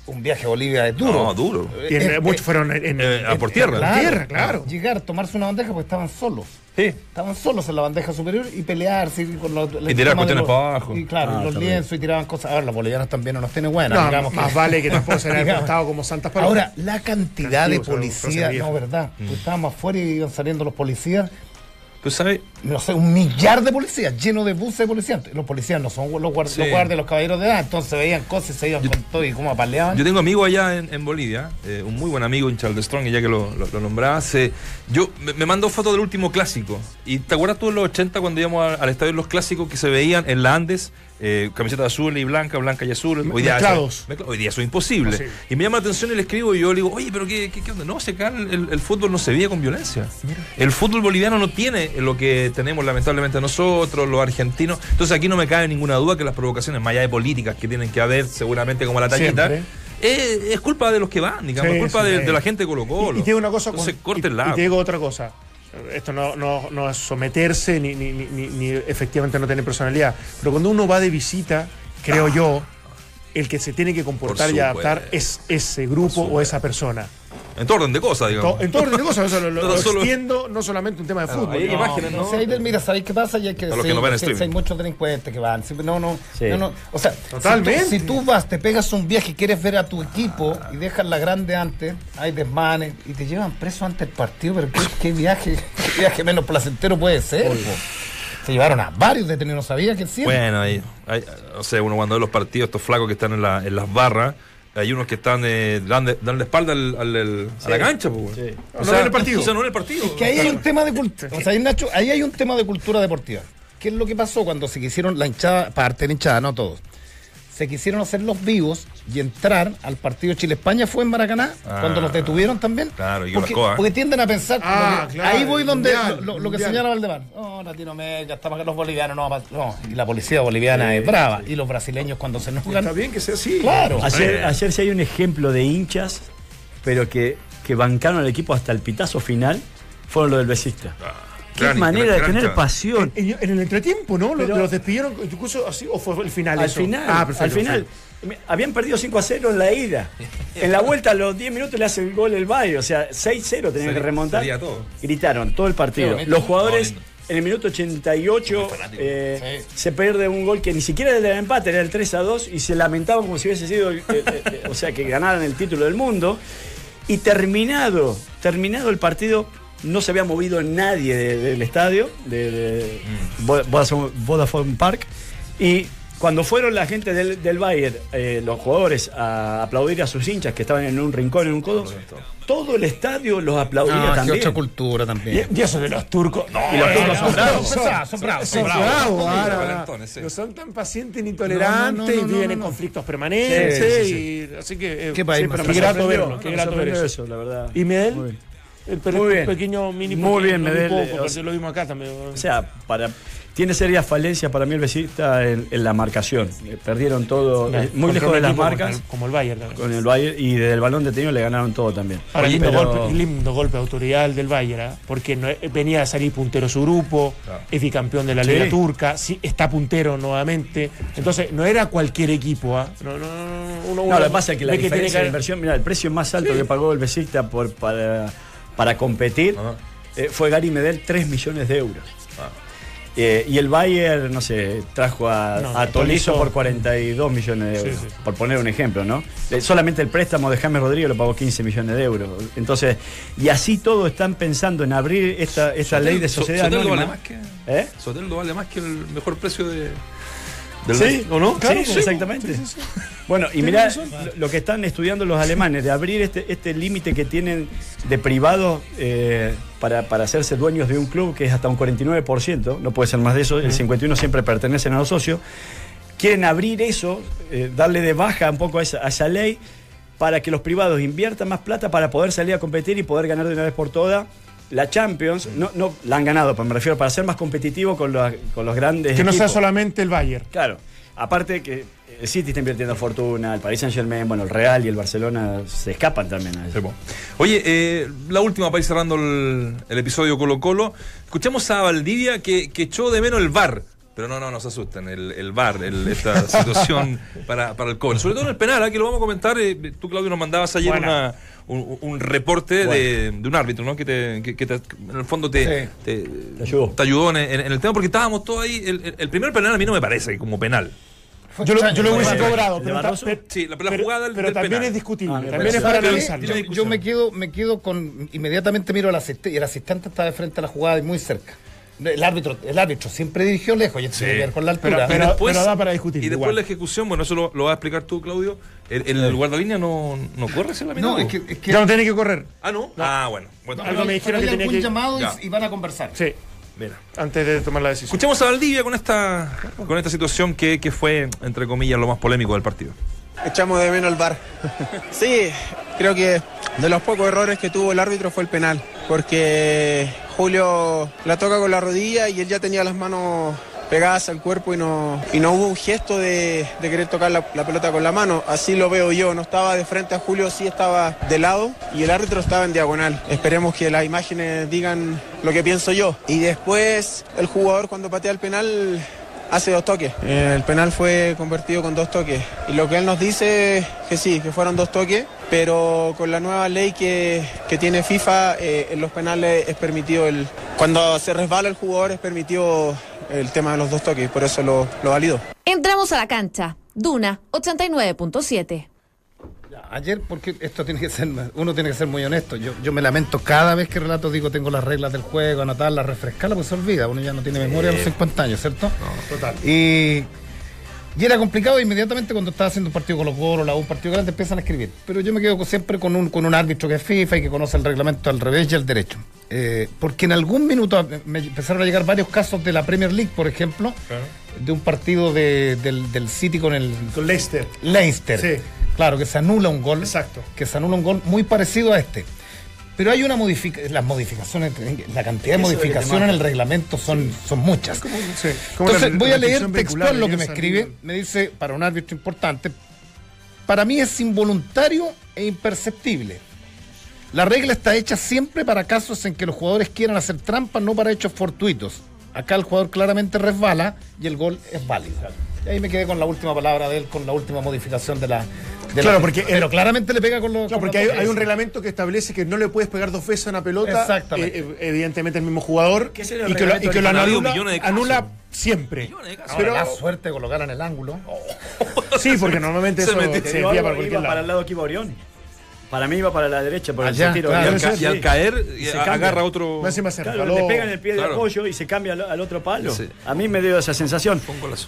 Un viaje a Bolivia es duro. No, duro. Y en- Eh, eh, muchos fueron en, Eh, a por tierra. Claro, tierra, claro. Llegar, tomarse una bandeja porque estaban solos. Sí. Estaban solos en la bandeja superior y pelearse y con los, Y tirar cuestiones los- para abajo. Y claro, Ah, los también. lienzos y tiraban cosas. Ahora, los bolivianos también no nos tienen buenas. No, digamos que- más vale que tampoco se le haya Digamos. portado como Santas Palomas. Ahora, la cantidad de Castigo, policías, no, verdad, Mm. pues estábamos afuera y iban saliendo los policías, Pues, ¿sabes? no sé, un millar de policías, lleno de buses de policías. Los policías no son los, guard- Sí. los guardias, los caballeros de edad, entonces veían cosas y se iban con todo y cómo apaleaban. Yo tengo amigos allá en, en Bolivia, eh, un muy buen amigo en Charles Strong, y ya que lo, lo, lo nombrabas, eh, yo me, me mandó fotos del último clásico. ¿Y te acuerdas tú en los 80 cuando íbamos a- al estadio de los clásicos que se veían en la Andes? Eh, camiseta azul y blanca, blanca y azul. Hoy día, Mezclados. eso, hoy día eso es imposible. Imposible. Y me llama la atención y le escribo y yo le digo, oye, pero ¿qué, qué, qué onda? No, se acá el, el fútbol no se veía con violencia. El fútbol boliviano no tiene lo que tenemos lamentablemente nosotros, los argentinos. Entonces aquí no me cabe ninguna duda que las provocaciones, más allá de políticas que tienen que haber seguramente como la tallita, Siempre. es, es culpa de los que van, digamos, Sí, es culpa sí. de, de la gente de Colo Colo. Y, y te digo una cosa. Entonces, con- y, y te digo otra cosa. Esto no, no, no es someterse ni, ni, ni, efectivamente no tener personalidad. Pero cuando uno va de visita, creo yo, el que se tiene que comportar Por y adaptar es ese grupo o esa persona. En todo orden de cosas, digamos. En todo orden de cosas, eso lo, lo- No lo solo- extiendo no solamente un tema de fútbol. hay no. imágenes, No ¿no? sé, ahí, mira, ¿sabéis qué pasa? Ya que, A los que no ven hay muchos delincuentes que van. No, no, Sí. no, no, O sea, Totalmente. Si tú, si tú vas, te pegas un viaje y quieres ver a tu equipo y dejas la grande antes, hay desmanes y te llevan preso antes del partido, pero ¿qué, qué viaje, qué viaje menos placentero puede ser? Se llevaron a varios detenidos, no sabía que sí. Bueno, ahí, hay- o sea, uno cuando ve los partidos, estos flacos que están en, la- en las barras, hay unos que están eh, dan, la espalda al, al- al- a la cancha, pues. Sí. O No sea, en el partido. O sea, no en el partido. que ahí hay un tema de cultura. O sea, ahí, Nacho, ahí hay un tema de cultura deportiva. ¿Qué es lo que pasó cuando se quisieron la hinchada, parte de la hinchada, no todos? Se quisieron hacer los vivos y entrar al partido Chile-España fue en Maracaná, Ah, cuando los detuvieron también. claro, y con porque, porque tienden a pensar. Ah, que- claro, ahí voy donde mundial, lo, lo- que mundial. señala Valdemar. No, Latinoamérica, estamos acá los bolivianos, no, no. Y la policía boliviana es brava. Y los brasileños cuando se enojan. Está bien que sea así. Claro. Ayer, ayer sí hay un ejemplo de hinchas, pero que, que bancaron al equipo hasta el pitazo final, fueron los del Besista. Qué manera de tener pasión. En, en el entretiempo, ¿no? Lo- Pero- ¿Los despidieron incluso así o fue el final Al eso? final, Ah, perfecto, al final. me- Habían perdido 5 a 0 en la ida. En la vuelta a los 10 minutos le hace el gol el Valle. O sea, 6-0 tenían Salía- que remontar. todo. Gritaron todo el partido. Los jugadores No, en el minuto 88 eh, Sí. se pierde un gol que ni siquiera era del empate, era el 3 a 2 y se lamentaban como si hubiese sido, eh, eh, eh, o sea, que ganaran el título del mundo. Y terminado, terminado el partido, no se había movido nadie de- del estadio, de, de Vo- Vodafone, Park. Y cuando fueron la gente del, del Bayern, eh, los jugadores, a aplaudir a sus hinchas que estaban en un rincón, en un codo, todo el estadio los aplaudía qué también. otra cultura también. Y eso de los turcos. No, Y los turcos son bravos. Son bravos, son bravos, son ahora. sí. No son tan pacientes ni tolerantes No, no, no, y no, viven no, en no. conflictos permanentes. Sí, sí, y, así que. eh, Qué país sí, pero grande. grato verlo. Qué grato ver eso. la verdad. ¿Y Medel? Muy bien. El pe- Muy bien. pequeño mini Muy bien, lo vi Medel, poco, eh, porque o sea- lo vimos acá también. O sea, para tiene serias falencias para mí el Besista en, en la marcación. Eh, Perdieron todo, eh, muy lejos un de las marcas. Como el, como el Bayern también. Con el Bayern y desde el balón detenido le ganaron todo también. Ahora, lindo, pero- golpe, lindo golpe de autoridad el del Bayern, ¿ah? porque no- venía a salir puntero su grupo, Claro. es bicampeón de la Sí. Liga Turca, sí, está puntero nuevamente. Entonces, no era cualquier equipo. ¿ah? No, no, no, uno- No, uno lo que pasa es que la ve tiene diferencia de que- inversión, mira, el precio más alto que pagó el Besista por, para, para competir eh, fue Gary Medel, 3 millones de euros. Ah. Eh, y el Bayern, no sé, trajo a, No, a Tolizo Tolizo- por 42 millones de Sí, euros, sí. por poner un ejemplo, ¿no? Eh, solamente el préstamo de James Rodríguez lo pagó 15 millones de euros. Entonces, y así todos están pensando en abrir esta, esta ley de So- sociedad Soteldo vale más que. ¿Eh? Soteldo vale más que el mejor precio de. Del Sí, ¿o no? Sí, exactamente. Bueno, y mirá lo- lo que están estudiando los alemanes, de abrir este, este límite que tienen de privados eh, para, para hacerse dueños de un club, que es hasta un 49%, no puede ser más de eso, el 51% siempre pertenecen a los socios. Quieren abrir eso, eh, darle de baja un poco a esa, a esa ley para que los privados inviertan más plata para poder salir a competir y poder ganar de una vez por todas. La Champions, no, no la han ganado, pero me refiero para ser más competitivo con los, con los grandes. Que no sea solamente el Bayern. Claro, aparte que el City está invirtiendo fortuna, el Paris Saint Germain, bueno, el Real y el Barcelona se escapan también a eso. Oye, eh, la última para ir cerrando el, el episodio Colo Colo. Escuchamos a Valdivia que, que echó de menos el bar. Pero no, no, no se asusten. El, el VAR, el- esta situación para, para el cobre. Sobre todo en el penal, ¿ah? que lo vamos a comentar. eh, tú, Claudio, nos mandabas ayer Buena. una- un, un reporte de, de un árbitro, ¿no? Que, te, que, que te- en el fondo te, Sí. te, ayudó. te ayudó en, en- en el tema, porque estábamos todos ahí. El, primer penal a mí no me parece como penal. Yo lo, yo lo hubiese cobrado, ¿De pero, Sí, la- la pero- jugada del- pero del también penal. es discutible. Ah, también es ¿Sabe para. Yo, yo me quedo, me quedo con. Inmediatamente miro al asistente y el asistente está de frente a la jugada y muy cerca. El árbitro, el árbitro siempre dirigió lejos y esto tiene que ver con la altura. Pero- Y después- da para discutir, Y después igual. la ejecución, bueno, eso lo, lo vas a explicar tú, Claudio. El, el, el guardalínea no, no corre ese no, es que, es que Ya no tiene que correr. Ah, ¿no? Ah, bueno. bueno Algo me dijeron que tenía algún que- llamado Ya. y van a conversar. Sí, Mira. antes de tomar la decisión. Escuchemos a Valdivia con esta, con esta situación que, que fue, entre comillas, lo más polémico del partido. Echamos de menos el bar. Sí, creo que de los pocos errores que tuvo el árbitro fue el penal, porque Julio la toca con la rodilla y él ya tenía las manos pegadas al cuerpo y no, y no hubo un gesto de, querer tocar la, la pelota con la mano. Así lo veo yo, no estaba de frente a Julio, sí estaba de lado y el árbitro estaba en diagonal. Esperemos que las imágenes digan lo que pienso yo. Y después el jugador cuando patea el penal hace dos toques. El penal fue convertido con dos toques. Y lo que él nos dice que sí, que fueron dos toques, pero con la nueva ley que, que tiene FIFA, eh, en los penales es permitido el. Cuando se resbala el jugador es permitido el tema de los dos toques, por eso lo, lo validó. Entramos a la cancha. Duna 89.7. Ayer, porque esto tiene que ser, uno tiene que ser muy honesto. Yo, yo me lamento cada vez que relato digo tengo las reglas del juego, anotarlas, refrescarlas, pues se olvida. Uno ya no tiene memoria a los 50 años, ¿cierto? Total. Y, y era complicado inmediatamente cuando estaba haciendo un partido con los Colo, la un partido grande, empiezan a escribir. Pero yo me quedo siempre con un, con un árbitro que es FIFA y que conoce el reglamento al revés y al derecho. Eh, porque en algún minuto me empezaron a llegar varios casos de la Premier League, por ejemplo, de un partido de- del, del City con el Con Leicester. Leinster. Sí. Claro, que se anula un gol. Exacto. Que se anula un gol muy parecido a este. Pero hay una modificación, las modificaciones, la cantidad de Eso modificaciones en el reglamento son, son muchas. Sí, como Entonces la- voy la a leer textual lo que me escribe. Me dice, para un árbitro importante, para mí es involuntario e imperceptible. La regla está hecha siempre para casos en que los jugadores quieran hacer trampa, no para hechos fortuitos. Acá el jugador claramente resbala y el gol es válido. Y ahí me quedé con la última palabra de él, con la última modificación de la. de Claro, la- porque el- pero claramente le pega con los. Claro, con porque hay, hay un reglamento que establece que no le puedes pegar dos veces a una pelota. Exactamente. eh, eh, evidentemente el mismo jugador. ¿Qué sería el y que lo, y que lo anula, de anula siempre. Millones de casos. Ahora, Pero, la suerte de colocar en el ángulo. sí, porque normalmente Se eso metió. se desvía para cualquier para lado. el lado iba Orión. Para mí iba para la derecha, por Allá, el tiro. claro. Y al, ca- y caer, Y se eh, cambia. agarra otro. Más se Claro, resbaló. le pegan el pie de Claro. apoyo y se cambia al, al otro palo. Sí. A mí me dio esa sensación.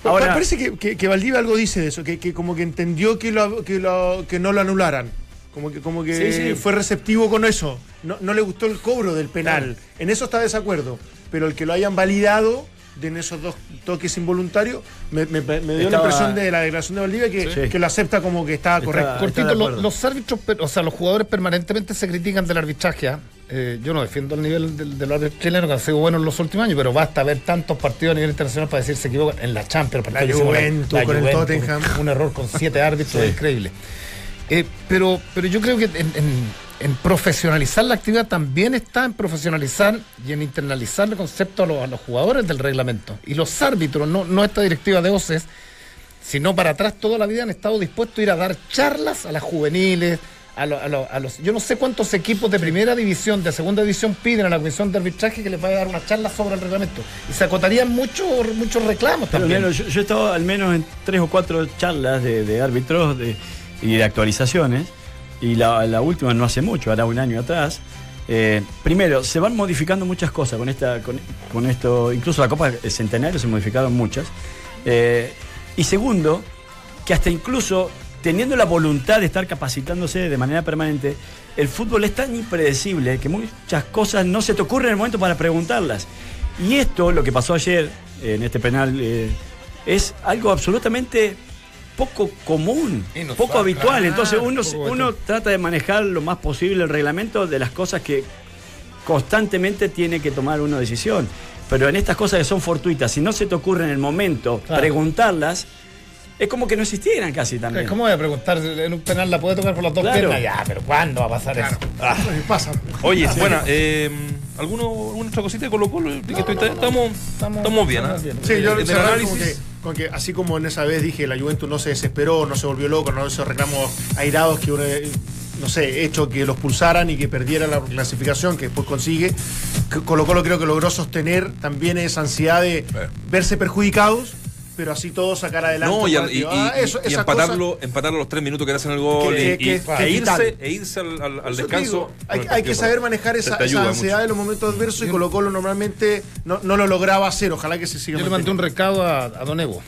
Ahora, parece que, que, que Valdivia algo dice de eso, que, que como que entendió que, lo, que, lo- que no lo anularan. Como que, como que Sí, sí. fue receptivo con eso. No, no le gustó el cobro del penal. En eso está de desacuerdo. Pero el que lo hayan validado de en esos dos toques involuntarios, me, me- me dio la Estaba- impresión de la declaración de Valdivia que, Sí. que lo acepta como que estaba Está- correcto. Estoy Cortito, de lo- los árbitros, o sea, los jugadores permanentemente se critican del arbitraje. ¿ah? Eh, yo no defiendo el nivel del, del árbitro chileno, que ha sido bueno en los últimos años, pero basta ver tantos partidos a nivel internacional para decir se equivocan. En la Champions, el partido La que hicimos Juventus con el Tottenham. Un error con siete árbitros, increíble. Eh, pero, pero yo creo que en, en- en profesionalizar la actividad también está en profesionalizar y en internalizar el concepto a los, a los jugadores del reglamento. Y los árbitros, no, no esta directiva de OCES, sino para atrás toda la vida han estado dispuestos a ir a dar charlas a las juveniles, a, lo- a lo- a los... Yo no sé cuántos equipos de primera división, de segunda división piden a la comisión de arbitraje que les vaya a dar una charla sobre el reglamento. Y se acotarían muchos muchos reclamos Pero, también. Yo, yo he estado al menos en tres o cuatro charlas de, de árbitros de- y de actualizaciones, y la, última no hace mucho, hará un año atrás. Eh, primero, se van modificando muchas cosas con esta, con, con esto, incluso la Copa Centenario se modificaron muchas. Eh, y segundo, que hasta incluso teniendo la voluntad de estar capacitándose de manera permanente, el fútbol es tan impredecible que muchas cosas no se te ocurren en el momento para preguntarlas. Y esto, lo que pasó ayer en este penal, eh, es algo absolutamente poco común, Inusual, poco habitual. claro, Entonces uno, uno trata de manejar lo más posible el reglamento de las cosas que constantemente tiene que tomar una decisión. Pero en estas cosas que son fortuitas, si no se te ocurre en el momento Claro. preguntarlas, es como que no existieran casi también. ¿Cómo voy a preguntar? ¿En un penal la puede tocar por las dos Claro. piernas? Ya, pero ¿cuándo va a pasar eso? Pasa. Oye, bueno, eh, ¿Alguno, ¿Alguna otra cosita de Colo Colo? estamos, estamos, bien, ¿ah? Sí, yo En el análisis- como que, con que así como en esa vez dije, la Juventus no se desesperó, no se volvió loco, no esos reclamos airados que uno, eh, no sé, hecho que los pulsaran y que perdiera la clasificación que después consigue. Colo Colo creo que logró sostener también esa ansiedad de verse perjudicados, pero así todo sacar adelante. No, y, y, Ah, eso- y empatarlo, empatarlo los tres minutos que le hacen el gol Que- y, que- y- que- e irse, e irse al, descanso. digo, hay, hay que saber manejar esa, ansiedad mucho. en los momentos adversos y Colo Colo normalmente no, no lo lograba hacer. Ojalá que se siga Yo le mandé un recado a, a Don Evo.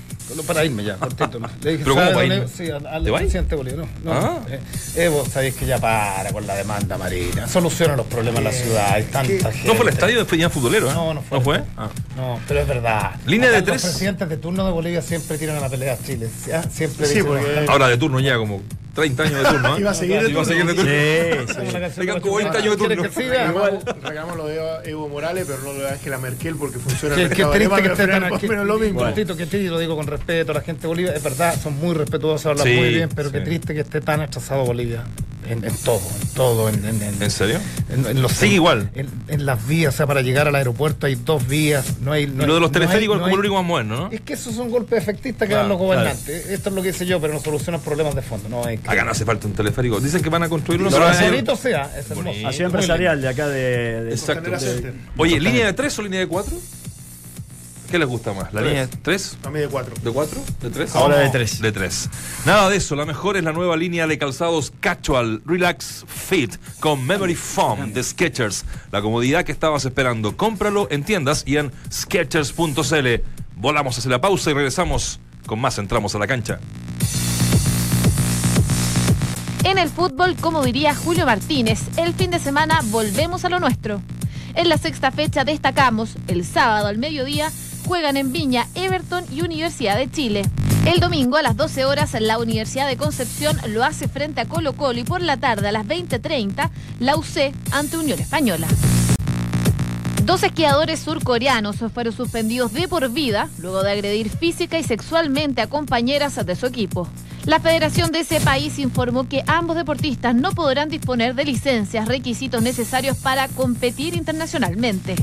Para irme ya, cortito. Le dije, ¿Pero ¿sabe, cómo va a don irme? Sí, al, presidente. No, Ah. eh, Evo, sabéis que ya para con la demanda marina. Soluciona los problemas en la ciudad. Hay tanta gente. No fue el estadio, fue ya futbolero, ¿eh? No, no fue. ¿No fue? Ah. No, pero es verdad. Línea de tres. Los presidentes de turno de Bolivia siempre tiran a la pelea a Chile. ¿ya? Siempre Sí, dicen, porque- "No, Ahora de turno ya, como 30 años de turno. ¿eh? Iba a seguir de Iba a seguir de turno. turno. Sí, sí. como 20 años de ¿Quieres turno. que siga? Reclamamos, reclamamos lo de Evo Morales, pero no lo de Angela Merkel porque funciona Qué, el qué mercado triste alemán, que esté tan aquí. menos lo mismo. Que triste, lo digo con respeto a la gente de Bolivia. Es verdad, son muy respetuosos, hablan Sí, muy bien, pero qué sí. triste que esté tan atrasado Bolivia. En, en todo, en todo. En, en, en- ¿En serio? en- en los- Sigue igual. En, en las vías, o sea, para llegar al aeropuerto hay dos vías. No hay, no Y lo de los no teleféricos es no como lo hay- único más moderno, ¿no? Es que esos son golpes efectistas que Claro, dan los gobernantes. Esto es lo que hice yo, pero no solucionan problemas de fondo. No hay que. Acá no hace falta un teleférico. Dicen que van a construir uno. Bonito sea, es hermoso. Así empresarial de acá de. de- Exacto. Center. Oye, ¿línea de 3 o línea de 4? ¿Qué les gusta más? ¿La Tres. línea de 3? A mí de cuatro. ¿De 4? ¿De 3? Ahora de tres. De 3. Nada de eso, la mejor es la nueva línea de calzados Casual Relax Fit con Memory Foam de Skechers. La comodidad que estabas esperando. Cómpralo en tiendas y en skechers.cl. Volamos hacia la pausa y regresamos con más Entramos a la cancha. En el fútbol, como diría Julio Martínez, el fin de semana volvemos a lo nuestro. En la sexta fecha destacamos, el sábado al mediodía, juegan en Viña Everton y Universidad de Chile. El domingo a las 12 horas la Universidad de Concepción lo hace frente a Colo Colo y por la tarde a las 20.30 la UC ante Unión Española. Dos esquiadores surcoreanos fueron suspendidos de por vida luego de agredir física y sexualmente a compañeras de su equipo. La federación de ese país informó que ambos deportistas no podrán disponer de licencias, requisitos necesarios para competir internacionalmente.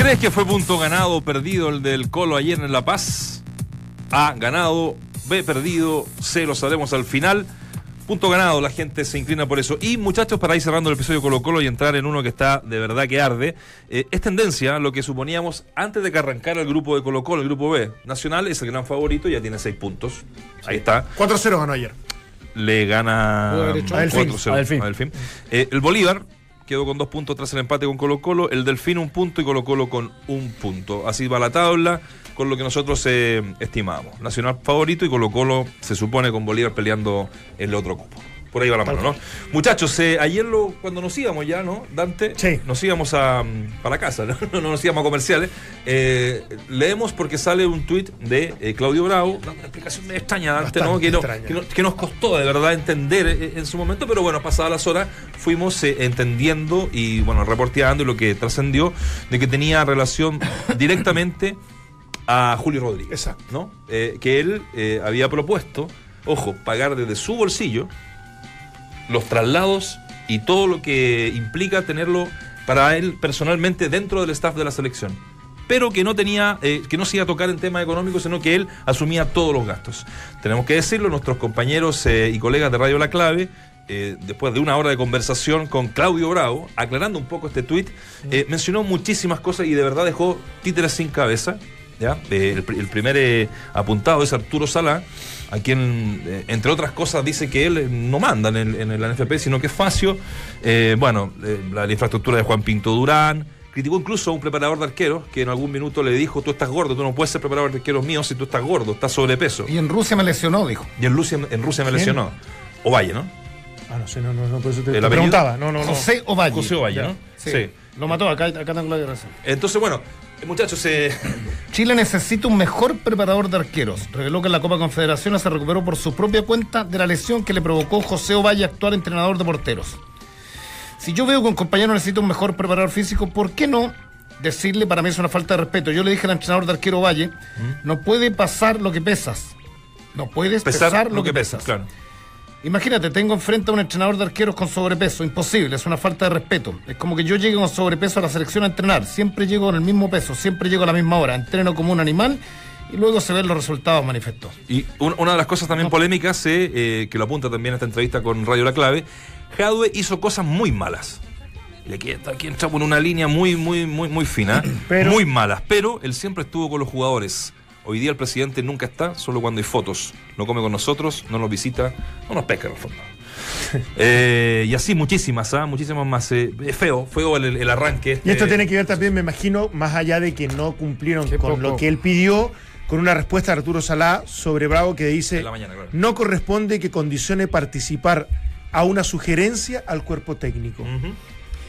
¿Crees que fue punto ganado o perdido el del Colo ayer en La Paz? A, ganado, B, perdido, C, lo sabremos al final. Punto ganado, la gente se inclina por eso. Y muchachos, para ir cerrando el episodio Colo Colo y entrar en uno que está de verdad que arde, eh, es tendencia lo que suponíamos antes de que arrancara el grupo de Colo Colo, el grupo B. Nacional es el gran favorito, ya tiene seis puntos. Ahí está. 4-0 ganó ayer. Le gana Pudo haber hecho a Delfín. 4-0 A Delfín. a Delfín. Eh, el Bolívar quedó con dos puntos tras el empate con Colo Colo, el Delfín un punto y Colo Colo con un punto. Así va la tabla con lo que nosotros eh, estimamos. Nacional favorito y Colo Colo se supone con Bolívar peleando el otro cupo. Por ahí va la mano, ¿no? Muchachos, eh, ayer lo, cuando nos íbamos ya, ¿no? Dante, Sí. nos íbamos a, mm, para la casa, ¿no? no nos íbamos a comerciales. Eh, leemos porque sale un tuit de eh, Claudio Bravo, dando una explicación medio extraña, Dante, ¿no? Que, no- extraña. que no- que nos costó de verdad entender eh, en su momento, pero bueno, pasadas las horas fuimos eh, entendiendo y bueno, reporteando y lo que trascendió de que tenía relación directamente a Julio Rodríguez. Exacto. ¿no? Eh, que él eh, había propuesto, ojo, pagar desde su bolsillo los traslados y todo lo que implica tenerlo para él personalmente dentro del staff de la selección. Pero que no tenía, eh, que no se iba a tocar en temas económicos, sino que él asumía todos los gastos. Tenemos que decirlo, nuestros compañeros eh, y colegas de Radio La Clave, eh, después de una hora de conversación con Claudio Bravo, aclarando un poco este tuit, mencionó muchísimas cosas y de verdad dejó títeres sin cabeza. ¿ya? El, el primer apuntado es Arturo Sala, a quien, eh, entre otras cosas, dice que él eh, no manda en el, en el NFP, sino que es Facio. Eh, bueno, eh, la, la infraestructura de Juan Pinto Durán. Criticó incluso a un preparador de arqueros que en algún minuto le dijo, tú estás gordo, tú no puedes ser preparador de arqueros míos si tú estás gordo, estás sobrepeso. Y en Rusia me lesionó, dijo. Y en Rusia, en Rusia me lesionó. Ovalle, ¿no? Ah, no sé, no, no, no, por eso te, ¿El te preguntaba. No, no, no. José Ovalle. José Ovalle, Ya. ¿no? Sí. Sí. Lo mató, acá, acá tengo la declaración. Entonces, bueno, muchachos, eh, Chile necesita un mejor preparador de arqueros. Reveló que en la Copa Confederaciones se recuperó por su propia cuenta de la lesión que le provocó José Ovalle, actual entrenador de porteros. Si yo veo que un compañero necesita un mejor preparador físico, ¿por qué no decirle? Para mí es una falta de respeto. Yo le dije al entrenador de arquero Valle, no puede pasar lo que pesas. No puedes pesar pesar, lo que pesas, claro. Imagínate, tengo enfrente a un entrenador de arqueros con sobrepeso. Imposible, es una falta de respeto. Es como que yo llegue con sobrepeso a la selección a entrenar. Siempre llego con el mismo peso, siempre llego a la misma hora. Entreno como un animal y luego se ven los resultados, manifestó. Y un- una de las cosas también polémicas, eh, eh, que lo apunta también esta entrevista con Radio La Clave, Jadwe hizo cosas muy malas. Y aquí, aquí entramos en una línea muy, muy, muy, muy fina, Pero- muy malas, pero él siempre estuvo con los jugadores. Hoy día el presidente nunca está, solo cuando hay fotos. No come con nosotros, no nos visita, no nos pesca en el fondo. Eh, y así muchísimas, ¿ah? muchísimas más. eh, es feo, feo el, el arranque. Y esto tiene que ver también, me imagino, más allá de que no cumplieron Qué con poco. lo que él pidió, con una respuesta de Arturo Salá sobre Bravo que dice, En la mañana, claro. no corresponde que condicione participar a una sugerencia al cuerpo técnico.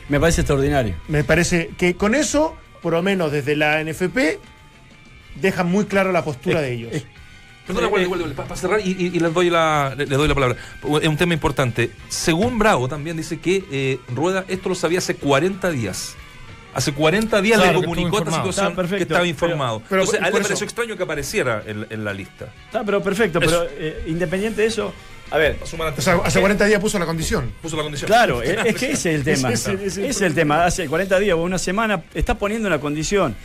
Me parece extraordinario. Me parece que con eso, por lo menos desde la NFP, dejan muy clara la postura de ellos. Perdona, Eh, Walde, eh, Walde, para cerrar y, y- y les, doy la, le- le doy la palabra. Es un tema importante. Según Bravo también dice que eh, Rueda esto lo sabía hace 40 días. Hace 40 días Claro, le comunicó esta situación Está perfecto, que estaba pero- informado. pero Entonces, por- a él por le eso- pareció extraño que apareciera en, en la lista. Está, pero perfecto, Eso. pero eh, independiente de eso, a ver, O sea, hace 40 días puso la condición. puso la condición. Claro, es, es que ese es el tema. Ese- ese es el Ese es el tema. Hace 40 días o una semana está poniendo una condición.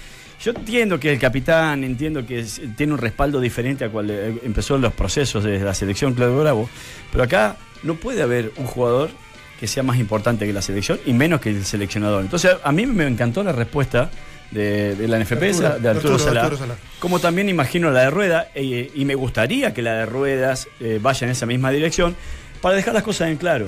Yo entiendo que el capitán, entiendo que es- tiene un respaldo diferente a cual eh, empezó los procesos de la selección Claudio Bravo, pero acá no puede haber un jugador que sea más importante que la selección y menos que el seleccionador. Entonces, a mí me encantó la respuesta de, de la NFP, Arturo, de Arturo, Arturo, Salá, Arturo Salá. como también imagino la de Rueda, eh, y me gustaría que la de Ruedas eh, vaya en esa misma dirección, para dejar las cosas en claro,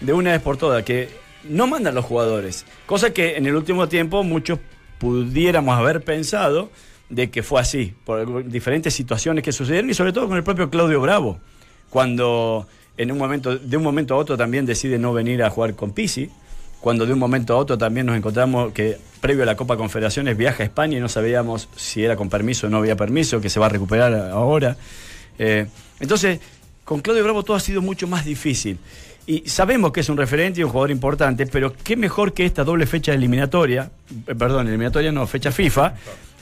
de una vez por todas, que no mandan los jugadores, cosa que en el último tiempo muchos pudiéramos haber pensado de que fue así, por diferentes situaciones que sucedieron y sobre todo con el propio Claudio Bravo, cuando en un momento, de un momento a otro también decide no venir a jugar con Pisi, cuando de un momento a otro también nos encontramos que previo a la Copa Confederaciones viaja a España y no sabíamos si era con permiso o no había permiso, que se va a recuperar ahora. Eh, entonces, con Claudio Bravo todo ha sido mucho más difícil. Y sabemos que es un referente y un jugador importante, pero qué mejor que esta doble fecha eliminatoria, eh, perdón, eliminatoria no, fecha FIFA,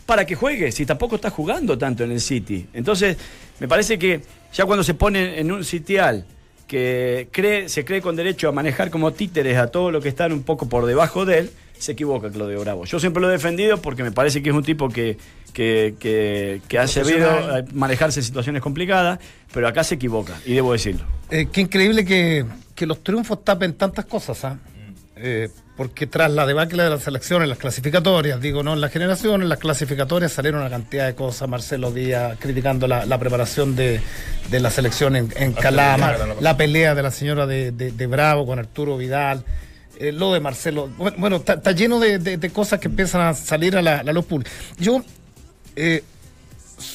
para que juegue, si tampoco está jugando tanto en el City. Entonces, me parece que ya cuando se pone en un sitial que cree, se cree con derecho a manejar como títeres a todo lo que están un poco por debajo de él, se equivoca Claudio Bravo. Yo siempre lo he defendido porque me parece que es un tipo que, que, que, que ha sabido eh, manejarse en situaciones complicadas, pero acá se equivoca, y debo decirlo. Eh, qué increíble que, que los triunfos tapen tantas cosas, ¿ah? Eh, porque tras la debacle de las selecciones, las clasificatorias, digo, no en las generaciones, en las clasificatorias salieron una cantidad de cosas. Marcelo Díaz criticando la, la preparación de, de la selección en, en Calama, la pelea de la señora de, de- de Bravo con Arturo Vidal. eh, lo de Marcelo, bueno, bueno, está está lleno de, de- de cosas que empiezan a salir a la, la luz pública. Yo eh,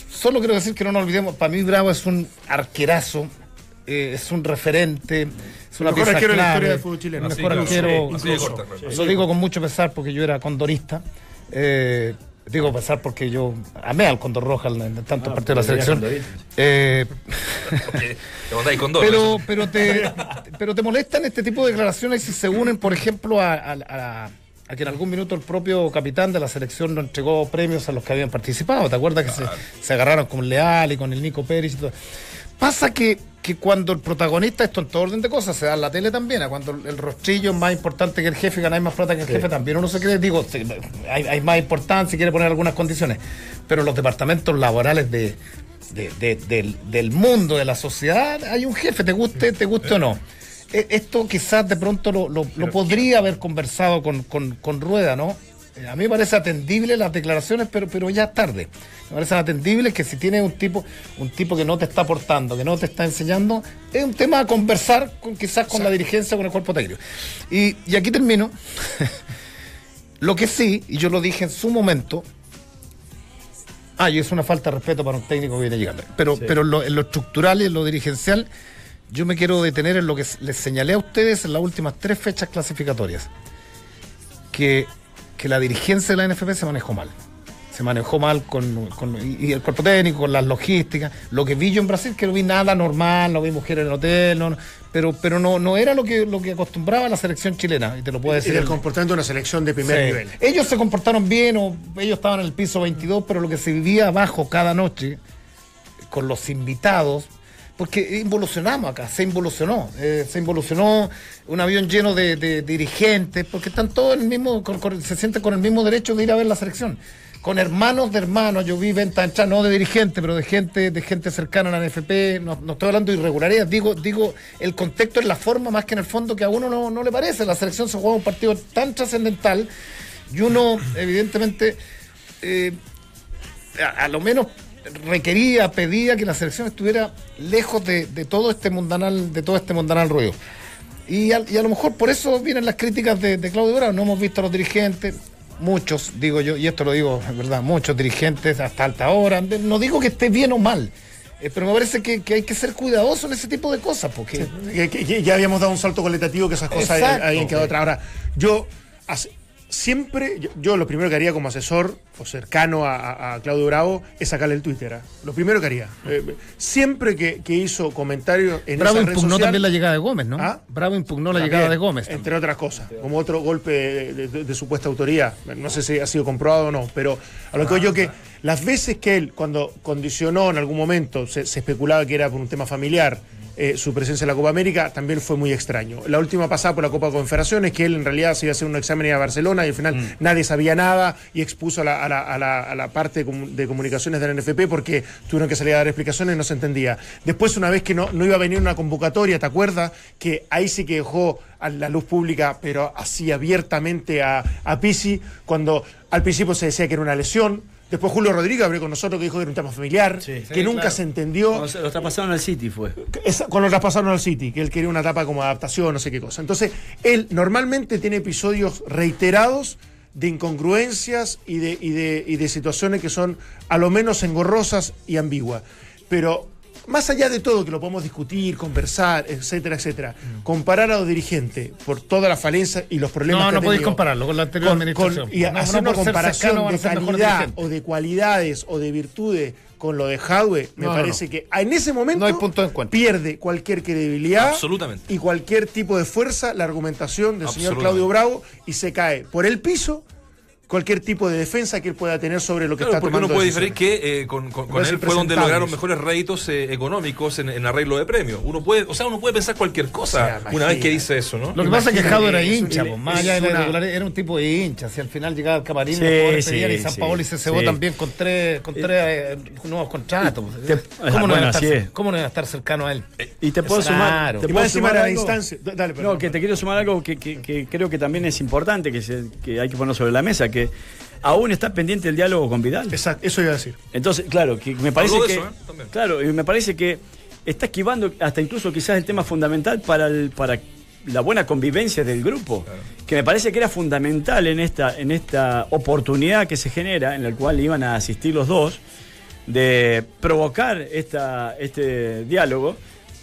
solo quiero decir que no nos olvidemos, para mí Bravo es un arquerazo, eh, es un referente, es una mejor pieza arquero de la clave, historia del fútbol chileno. mejor arquero, sí, así de incluso. corta, claro. Lo digo con mucho pesar porque yo era condorista. eh, digo pesar porque yo amé al Condor Roja en, en tantos Ah, partidos de la selección. Eh, te mandáis con dos. pero, pero, te, pero te molestan este tipo de declaraciones si se unen, por ejemplo, a, a- a- a que en algún minuto el propio capitán de la selección no entregó premios a los que habían participado. ¿Te acuerdas que se, se agarraron con Leal y con el Nico Pérez y todo? Pasa que, que cuando el protagonista, esto en todo orden de cosas, se da en la tele también, a cuando el rostrillo es más importante que el jefe, ganáis más plata que el jefe, también uno se cree, digo, hay, hay más importancia, quiere poner algunas condiciones, pero los departamentos laborales de, de- de- del, del mundo, de la sociedad, hay un jefe, te guste, te guste o no. E- Esto quizás de pronto lo, lo- lo podría haber conversado con, con- con Rueda, ¿no? Eh, A mí me parece atendible las declaraciones, pero, pero ya es tarde. Me parece atendible que si tienes un tipo, un tipo que no te está aportando, que no te está enseñando, es un tema a conversar con, quizás con la dirigencia, con el cuerpo técnico. Y, y aquí termino. Lo que sí, y yo lo dije en su momento, ah, y es una falta de respeto para un técnico que viene llegando. Pero, pero en, lo, en lo estructural y en lo dirigencial, yo me quiero detener en lo que les señalé a ustedes en las últimas tres fechas clasificatorias. Que, que la dirigencia de la NFP se manejó mal. Se manejó mal con, con- y, y el cuerpo técnico, con las logísticas. Lo que vi yo en Brasil, que no vi nada normal, no vi mujeres en el hotel, no, pero, pero no, no era lo que, lo que acostumbraba la selección chilena, y te lo puedo Y decir. del el- comportamiento de una selección de primer Sí. nivel. Ellos se comportaron bien o ellos estaban en el piso 22, pero lo que se vivía abajo cada noche con los invitados, porque involucionamos acá, se involucionó, eh, se involucionó un avión lleno de, dirigentes, porque están todos en el mismo, se sienten con el mismo derecho de ir a ver la selección. Con hermanos de hermanos, yo vi venta entrar, no de dirigentes, pero de gente, de gente cercana a la NFP, no, estoy hablando de irregularidades, digo, digo, el contexto es la forma más que en el fondo que a uno no, no le parece. La selección se juega un partido tan trascendental y uno, evidentemente, eh, a lo menos requería, pedía que la selección estuviera lejos de, de todo este mundanal, de todo este mundanal ruido. Y a, y a lo mejor por eso vienen las críticas de, de Claudio Bravo. No hemos visto a los dirigentes, muchos, digo yo, y esto lo digo, es verdad, muchos dirigentes hasta alta hora. No digo que esté bien o mal, eh, pero me parece que, que hay que ser cuidadoso en ese tipo de cosas, porque Que- que- que ya habíamos dado un salto cualitativo que esas cosas Exacto. habían quedado atrás. Ahora, yo hace- siempre, yo, yo lo primero que haría como asesor o cercano a, a- a Claudio Bravo es sacarle el Twitter. ¿ah? Lo primero que haría. Eh, siempre que, que hizo comentarios en Bravo esa red impugnó social- también la llegada de Gómez, ¿no? ¿Ah? Bravo impugnó la llegada de Gómez. también. Entre otras cosas, como otro golpe de, de- de supuesta autoría. No sé si ha sido comprobado o no, pero a lo que voy yo que las veces que él, cuando condicionó en algún momento, se, se especulaba que era por un tema familiar, eh, su presencia en la Copa América, también fue muy extraño. La última pasada por la Copa Confederaciones, que él en realidad se iba a hacer un examen a Barcelona y al final nadie sabía nada y expuso a la, a la- a la- a la parte de comu- de comunicaciones de la NFP porque tuvieron que salir a dar explicaciones y no se entendía. Después, una vez que no, no iba a venir una convocatoria, ¿te acuerdas? Que ahí sí que dejó a la luz pública, pero así abiertamente a, a Pisi, cuando al principio se decía que era una lesión. Después Julio Rodríguez abrió con nosotros que dijo que era un tema familiar, que Sí, nunca claro. se entendió. Cuando se lo traspasaron al City fue. Esa- cuando lo traspasaron al City, que él quería una etapa como adaptación, no sé qué cosa. Entonces, él normalmente tiene episodios reiterados de incongruencias y de, y de, y de situaciones que son a lo menos engorrosas y ambiguas. Pero más allá de todo, que lo podemos discutir, conversar, etcétera, etcétera, comparar a los dirigentes por todas las falencias y los problemas No, que no ha podéis compararlo con la anterior con- administración. con- y No, hacer no una comparación cercano de calidad o de cualidades o de virtudes con lo de Jadwe, me No, no, parece que en ese momento No hay punto de encuentro. pierde cualquier credibilidad Absolutamente. y cualquier tipo de fuerza la argumentación del señor. Claudio Bravo y se cae por el piso cualquier tipo de defensa que él pueda tener sobre lo que Claro, está porque uno tomando puede decisiones. diferir que eh, con, con- con parece él fue donde lograron mejores réditos eh, económicos en, en arreglo de premios. Uno puede, o sea, uno puede pensar cualquier cosa O sea, una vez que dice eso, ¿no? Lo que pasa es que Jado era hincha, pues, más allá de una- irregularidad, era un tipo de hincha. Si al final llegaba al camarín, Sí, los jugadores sí, pedían y San sí, Paolo y se cebó sí. también con tres, con tres eh, nuevos contratos. Te- ¿Cómo, no bueno, a estar, es. ¿Cómo no iba a estar cercano a él? Y te puedo Claro. sumar. Te puedo sumar de la Dale, perdón. No, que te quiero sumar algo que, que- que creo que también es importante, que, se- que hay que poner sobre la mesa, que aún está pendiente el diálogo con Vidal. Exacto, eso iba a decir. Entonces, claro, que me parece que. eso, ¿eh? Claro, y me parece que está esquivando hasta incluso quizás el tema fundamental para el, para la buena convivencia del grupo. Que me parece que era fundamental en esta, en esta oportunidad que se genera, en la cual iban a asistir los dos, de provocar esta, este diálogo.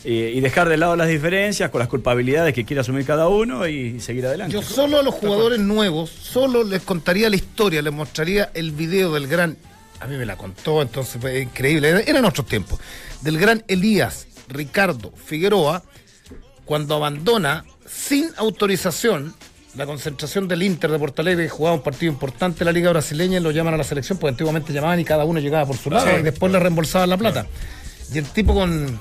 Eh, y dejar de lado las diferencias con las culpabilidades que quiera asumir cada uno y seguir adelante. Yo solo a los jugadores nuevos, solo les contaría la historia, les mostraría el video del gran, a mí me la contó, entonces fue increíble, era- eran otros tiempos, del gran Elías Ricardo Figueroa, cuando abandona sin autorización la concentración del Inter de Porto Alegre, que jugaba un partido importante en la Liga Brasileña, y lo llaman a la selección, porque antiguamente llamaban y cada uno llegaba por su lado, y después le reembolsaban la plata. Y el tipo con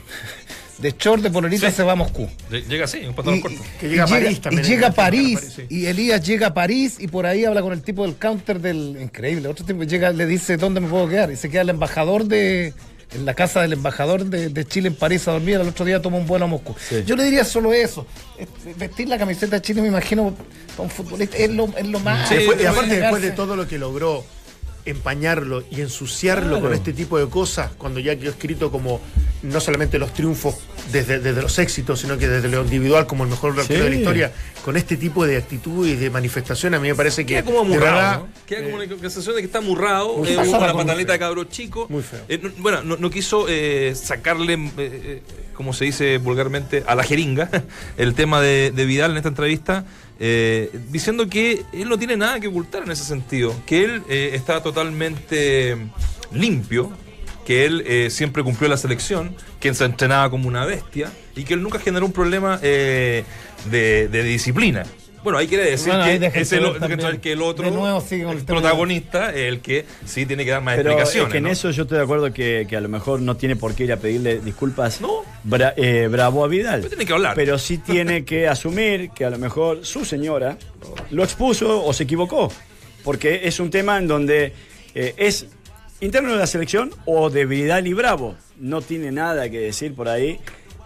de short de polerita se va a Moscú. Lle- Llega así, un pantalón Y, corto. Que llega a y París también, Y llega a París, París, sí. y Elías llega a París y por ahí habla con el tipo del counter del. Increíble. Otro tipo llega, le dice dónde me puedo quedar. Y se queda el embajador de. En la casa del embajador de, de Chile en París a dormir. Al otro día toma un vuelo a Moscú. Yo le diría solo eso. Es- Vestir la camiseta de Chile, me imagino, para un futbolista, es lo, es lo más. Sí, y aparte, después de todo lo que logró empañarlo y ensuciarlo Claro. con este tipo de cosas, cuando ya quedó escrito como no solamente los triunfos desde, desde los éxitos, sino que desde lo individual como el mejor arquero de la historia, con este tipo de actitud y de manifestación, a mí me parece que Queda como verdad, amurrado, ¿no? Queda como una sensación de que está amurrado, eh, una Muy pataleta de cabro chico. Muy feo. Eh, no- bueno, no, no quiso eh, sacarle, eh, eh, como se dice vulgarmente, a la jeringa el tema de, de Vidal en esta entrevista, eh, diciendo que él no tiene nada que ocultar en ese sentido, que él eh, está totalmente limpio, que él eh, siempre cumplió la selección, que él se entrenaba como una bestia y que él nunca generó un problema eh, de, de disciplina. Bueno, ahí quiere decir Bueno, ahí que, es el, también. que el otro nuevo el protagonista es el que sí tiene que dar más Pero es explicaciones. que en ¿no? eso yo estoy de acuerdo que, que a lo mejor no tiene por qué ir a pedirle disculpas No. Bra- eh, Bravo a Vidal. Pero tiene que hablar. Pero sí tiene que asumir que a lo mejor su señora lo expuso o se equivocó. Porque es un tema en donde eh, es interno de la selección o de Vidal y Bravo. No tiene nada que decir por ahí.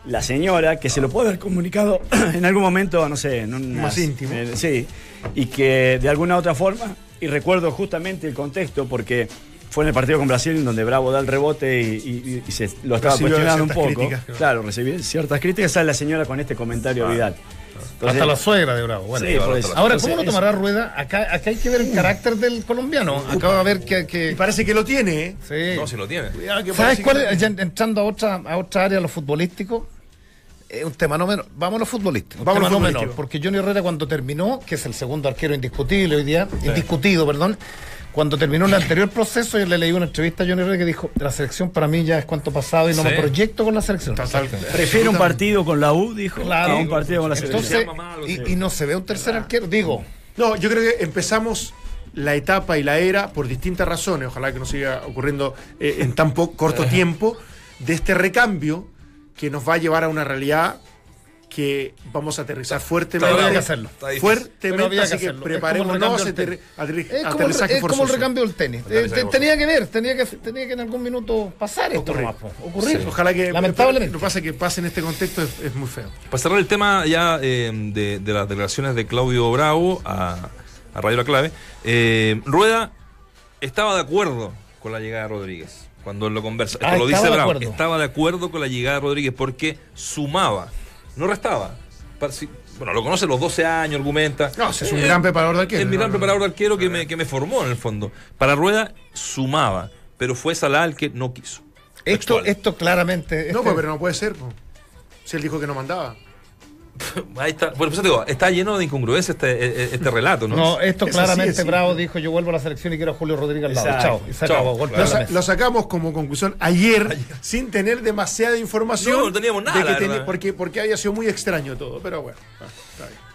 La señora, que se lo puede haber comunicado en algún momento, no sé, en un Más íntimo. sí, y que de alguna otra forma, y recuerdo justamente el contexto, porque fue en el partido con Brasil en donde Bravo da el rebote y, y- y se lo estaba Recibió cuestionando un poco. críticas, claro. Claro, recibí ciertas críticas, sale la señora con este comentario a Vidal. Entonces- Hasta la suegra de Bravo. Bueno, Sí, por eso. Ahora, Entonces, ¿cómo lo tomará Rueda? Acá, acá hay que ver el carácter del colombiano. Acá va a ver que. Parece que lo tiene, ¿eh? sí. No, si lo tiene. ¿Sabes cuál que- es? Ya entrando a otra, a otra área, lo futbolístico. Es un tema no menor. Vamos a lo futbolístico. un Vamos a lo tema no futbolístico. menor. Porque Johnny Herrera, cuando terminó, que es el segundo arquero indiscutible hoy día, indiscutido, perdón, cuando terminó el anterior proceso, yo le leí una entrevista a Johnny Herrera que dijo: La selección para mí ya es cuanto pasado y no Sí. me proyecto con la selección. Total. Prefiero un partido con la U, dijo, Claro. a un partido con la selección. y, no se ve un tercer arquero. Digo, No, yo creo que empezamos la etapa y la era por distintas razones, ojalá que no siga ocurriendo eh, en tan corto tiempo, de este recambio que nos va a llevar a una realidad que vamos a aterrizar fuertemente. Había que hacerlo. Está difícil. Pero Fuertemente, había que así que hacerlo. Es como el preparémonos aterri- Es como, el, aterrizaje es como el recambio del tenis. Eh, te- tenía que ver, tenía que, tenía que en algún minuto pasar esto Ocurrir. nomás, po, ocurrir. Sí, Ojalá que. Lamentablemente. Lo que pasa que pase en este contexto es, es muy feo. Para cerrar el tema ya eh, de, de las declaraciones de Claudio Bravo a, a Radio La Clave, eh, Rueda estaba de acuerdo con la llegada de Rodríguez. Cuando él lo conversa. Esto Ah, lo dice Bravo. Estaba de acuerdo con la llegada de Rodríguez porque sumaba, no restaba. Bueno, lo conoce a los 12 años, argumenta. No, es un gran preparador de arquero, Es mi no, gran no, preparador de arquero que me, que me formó en el fondo. Para Rueda sumaba, pero fue Salah el que no quiso. Esto, esto claramente. No, este- pues, pero no puede ser. po. Si él dijo que no mandaba. Ahí está. Bueno, pues te digo, está lleno de incongruencia este, este relato, ¿no? No, esto Es claramente así. Bravo dijo: Yo vuelvo a la selección y quiero a Julio Rodríguez al lado. Exacto. Chao. Y se Chao. acabó. Golpe Claro. a Lo, sa- sacamos como conclusión ayer, sin tener demasiada información. No, no teníamos nada, de que porque, porque había sido muy extraño todo. Pero bueno.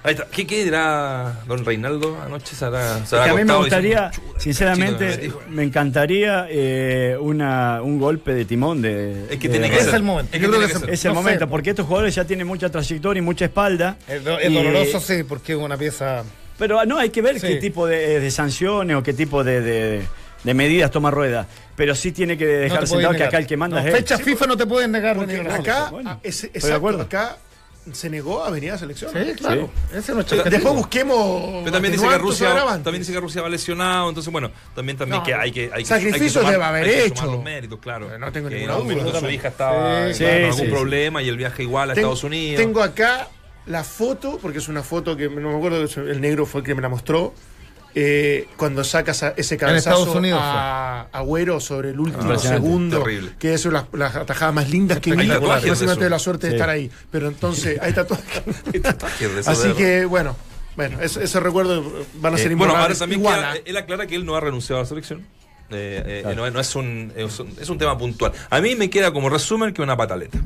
Ahí está. ¿Qué, qué dirá don Reinaldo anoche? ¿Se hará, se Es que a mí me gustaría, diciendo, "Chuta, sinceramente, me me encantaría eh, una, un golpe de timón de. Es que de- tiene que Es ser. el momento. Es que tiene que Es el no momento, po. porque estos jugadores ya tienen mucha trayectoria y mucha espalda. Es, es Y- doloroso, sí, porque es una pieza. Pero no, hay que ver Sí. qué tipo de, de sanciones o qué tipo de, de- de medidas toma Rueda. Pero sí tiene que no dejar podéis sentado que acá el que manda No, es él. Fecha FIFA no te pueden negar Porque venir a la acá. Bueno, ah, es- exacto, acá se negó a venir a la selección. Sí, claro. Ese no es Después busquemos. Pero también dice que Rusia también dice que Rusia va lesionado, entonces bueno, también también No, que hay que hay que sacrificios hay que debe haber hecho. los méritos, claro. No tengo Que ninguna duda. minuto su hija estaba Sí, con sí, algún sí, problema y el viaje igual a Ten- Estados Unidos. Tengo acá la foto, porque es una foto que no me acuerdo, el negro fue el que me la mostró. Eh, cuando sacas a- ese cabezazo Unidos a Agüero sobre el último segundo, terrible. que es una las, las atajadas más lindas que vi. Eso. tuve la suerte de Sí. estar ahí, pero entonces hay tatuajes. Así que bueno, bueno, ese, ese recuerdo van a Eh, ser bueno, ahora también él aclara que él no ha renunciado a la selección. Eh, eh, no, no es, un, es, un, es un tema puntual. A mí me queda como resumen que una pataleta.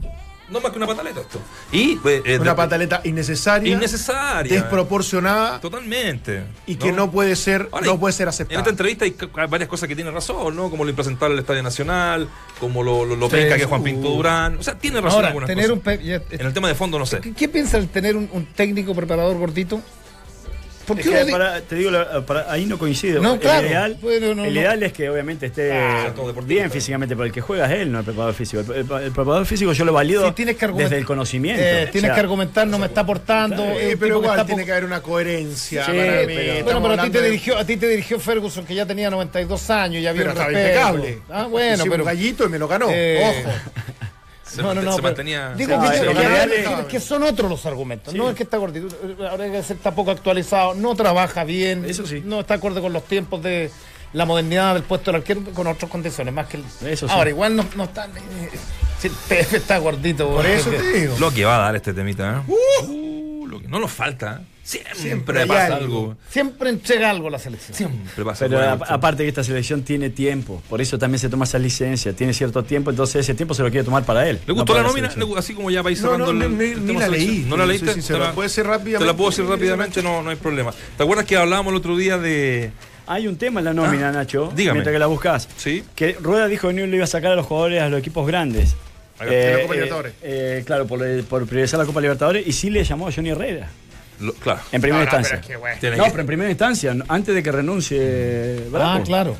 No más que una pataleta esto. Y, eh, eh, una pataleta innecesaria, innecesaria. desproporcionada Totalmente. y que no, puede ser Ahora, no puede ser En aceptada. esta entrevista hay varias cosas que tiene razón, ¿no? Como lo impresentable del Estadio Nacional, como lo, lo, lo Sí, penca que es Juan uh. Pinto Durán. O sea, tiene razón Ahora, tener cosas. un. pe- En el tema de fondo no sé. ¿Qué, qué piensa el tener un, un técnico preparador gordito? ¿Por Es qué que uno di- para- te digo, para- ahí no coincido. No, claro. El ideal, Bueno, no, el no. ideal es que obviamente esté Ah, bien físicamente, pero el que juega es él, no el preparador físico. El, el- el preparador físico yo lo valido Sí, tienes que argumentar- desde el conocimiento. Eh, O tienes sea, que argumentar, no me está aportando. Eh, pero igual está tiene que haber una coherencia Sí, para mí. pero- Bueno, pero a ti, te de- dirigió, a ti te dirigió Ferguson, que ya tenía 92 años y había pero un estaba impecable. Ah, bueno, pero. un gallito y me lo ganó. Eh, Ojo. Se, no, no, no. se pero- mantenía. Digo que, que- son otros los argumentos. No es que está gordito. Ahora hay que ser está poco actualizado, no trabaja bien, Eso sí. no está acorde con los tiempos de la modernidad del puesto del arquero con otras condiciones, más que el. Eso sí. Ahora, igual no, no está. eh, Si el TF está gordito, Por eso te digo. Lo que va a dar este temita, ¿eh? Uh, lo que no nos falta, ¿eh? Siempre, Siempre pasa algo. algo. Siempre entrega algo la selección. Siempre pasa Pero algo. a- aparte que esta selección tiene tiempo, por eso también se toma esa licencia, tiene cierto tiempo, entonces ese tiempo se lo quiere tomar para él. ¿Le gustó la nómina? selección. ¿Le- Así como ya vais No, cerrando no, el- ni- el ni tema la leí, ¿No la leíste? sincero. Te la- Puede ser Te la rápidamente. puedo decir rápidamente, no, no hay problema. ¿Te acuerdas que hablábamos el otro día de. Hay un tema en la nómina, Ah, Nacho, dígame. mientras que la buscas. Sí. Que Rueda dijo que no le iba a sacar a los jugadores a los equipos grandes. A de la Copa Libertadores. eh, claro, por, por priorizar la Copa Libertadores y sí le llamó a Johnny Herrera Lo- claro. en primera No, no, instancia. pero es que, bueno. Tiene No, que- pero en primera instancia, antes de que renuncie Bravo. Ah, claro.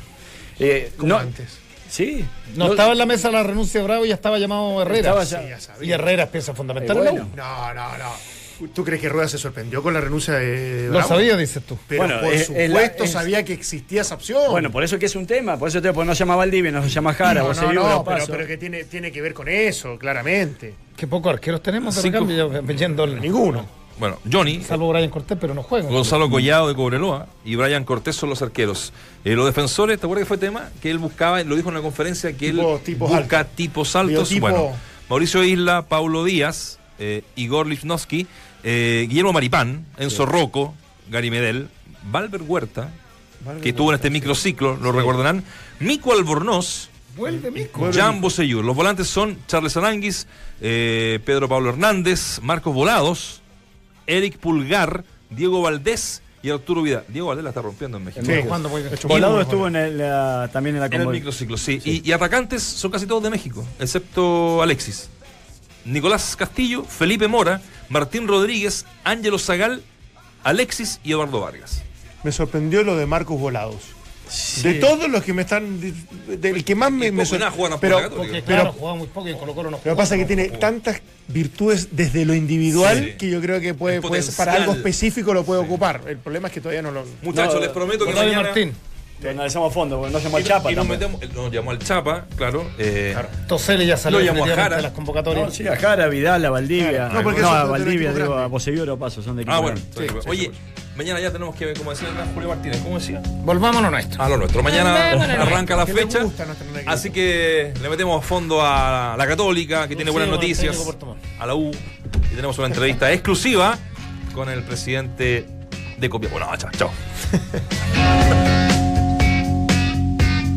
Eh, Como no, antes. Sí. No, estaba en la mesa la renuncia de Bravo y ya estaba llamado Herrera. Estaba ya- Sí, ya sabía. Y Herrera es pieza fundamental. Eh, bueno. No, no, no. ¿Tú crees que Rueda se sorprendió con la renuncia de Lo Bravo? sabía, dices tú. Pero Bueno, por la- supuesto es- sabía que existía esa opción. Bueno, por eso que es un tema, por eso te pues no llama Valdivia, no se llama Jara, no, lo pero, pero que tiene, tiene que ver con eso, claramente. Qué pocos arqueros tenemos de Cinco. recambio, yo- yendo al- Ninguno. Bueno, Johnny, Salvo Brian Cortés, pero no juega. Gonzalo Collado de Cobreloa y Brian Cortés son los arqueros. Eh, los defensores, ¿te acuerdas que fue tema? Que él buscaba, lo dijo en una conferencia, que Tipo- él tipos busca altos. tipos altos. Biotipo- Bueno, Mauricio Isla, Paulo Díaz, eh, Igor Lichnowsky, eh, Guillermo Maripán, Enzo Rocco, Gary Medel, Valver Huerta, que estuvo en este microciclo, lo recordarán, Mico Albornoz, Vuelve Mico. Jan Boseyur. Los volantes son Charles Aranguis, eh, Pedro Pablo Hernández, Marcos Volados, Eric Pulgar, Diego Valdés y Arturo Vidal. Diego Valdés la está rompiendo en México. Sí. jugando muy bien. Hecho Volado estuvo en el, la- también en la En el microciclo, sí. Y, y atacantes son casi todos de México, excepto Alexis. Nicolás Castillo, Felipe Mora, Martín Rodríguez, Ángelo Zagal, Alexis y Eduardo Vargas. Me sorprendió lo de Marcos Volados. De todos los que me están. de- Del que más me, me poco y nada sor- juegan a pero, Católica. Porque pero- claro, jugaba muy poco y en Colo Colo no Lo que jugaba. pasa es que tiene tantas virtudes desde lo individual Sí. que yo creo que puede, puede ser- para algo específico lo puede ocupar. El problema es que todavía no lo. Muchachos, No, les prometo que mañana... Martín. Lo analizamos a fondo, porque no llamó al Chapa. y nos, metemos, nos llamó al Chapa, claro. eh, Toseli ya salió Lo llamó a definitivamente Jara. de las convocatorias. No, sí, a Jara, Vidal, a Valdivia. No, porque no, esos a Valdivia, digo, a. Boselluro paso, son de equipo Ah, bueno. Oye, mañana ya tenemos que, como decía acá Julio Martínez, ¿cómo decía? Volvamos a lo nuestro. A lo nuestro. Mañana Volvámonos. arranca la fecha. gusta. Así que le metemos a fondo a la Católica, que tiene buenas noticias. A la U. Y tenemos una entrevista exclusiva con el presidente de Copiapó. Bueno, chao, chao.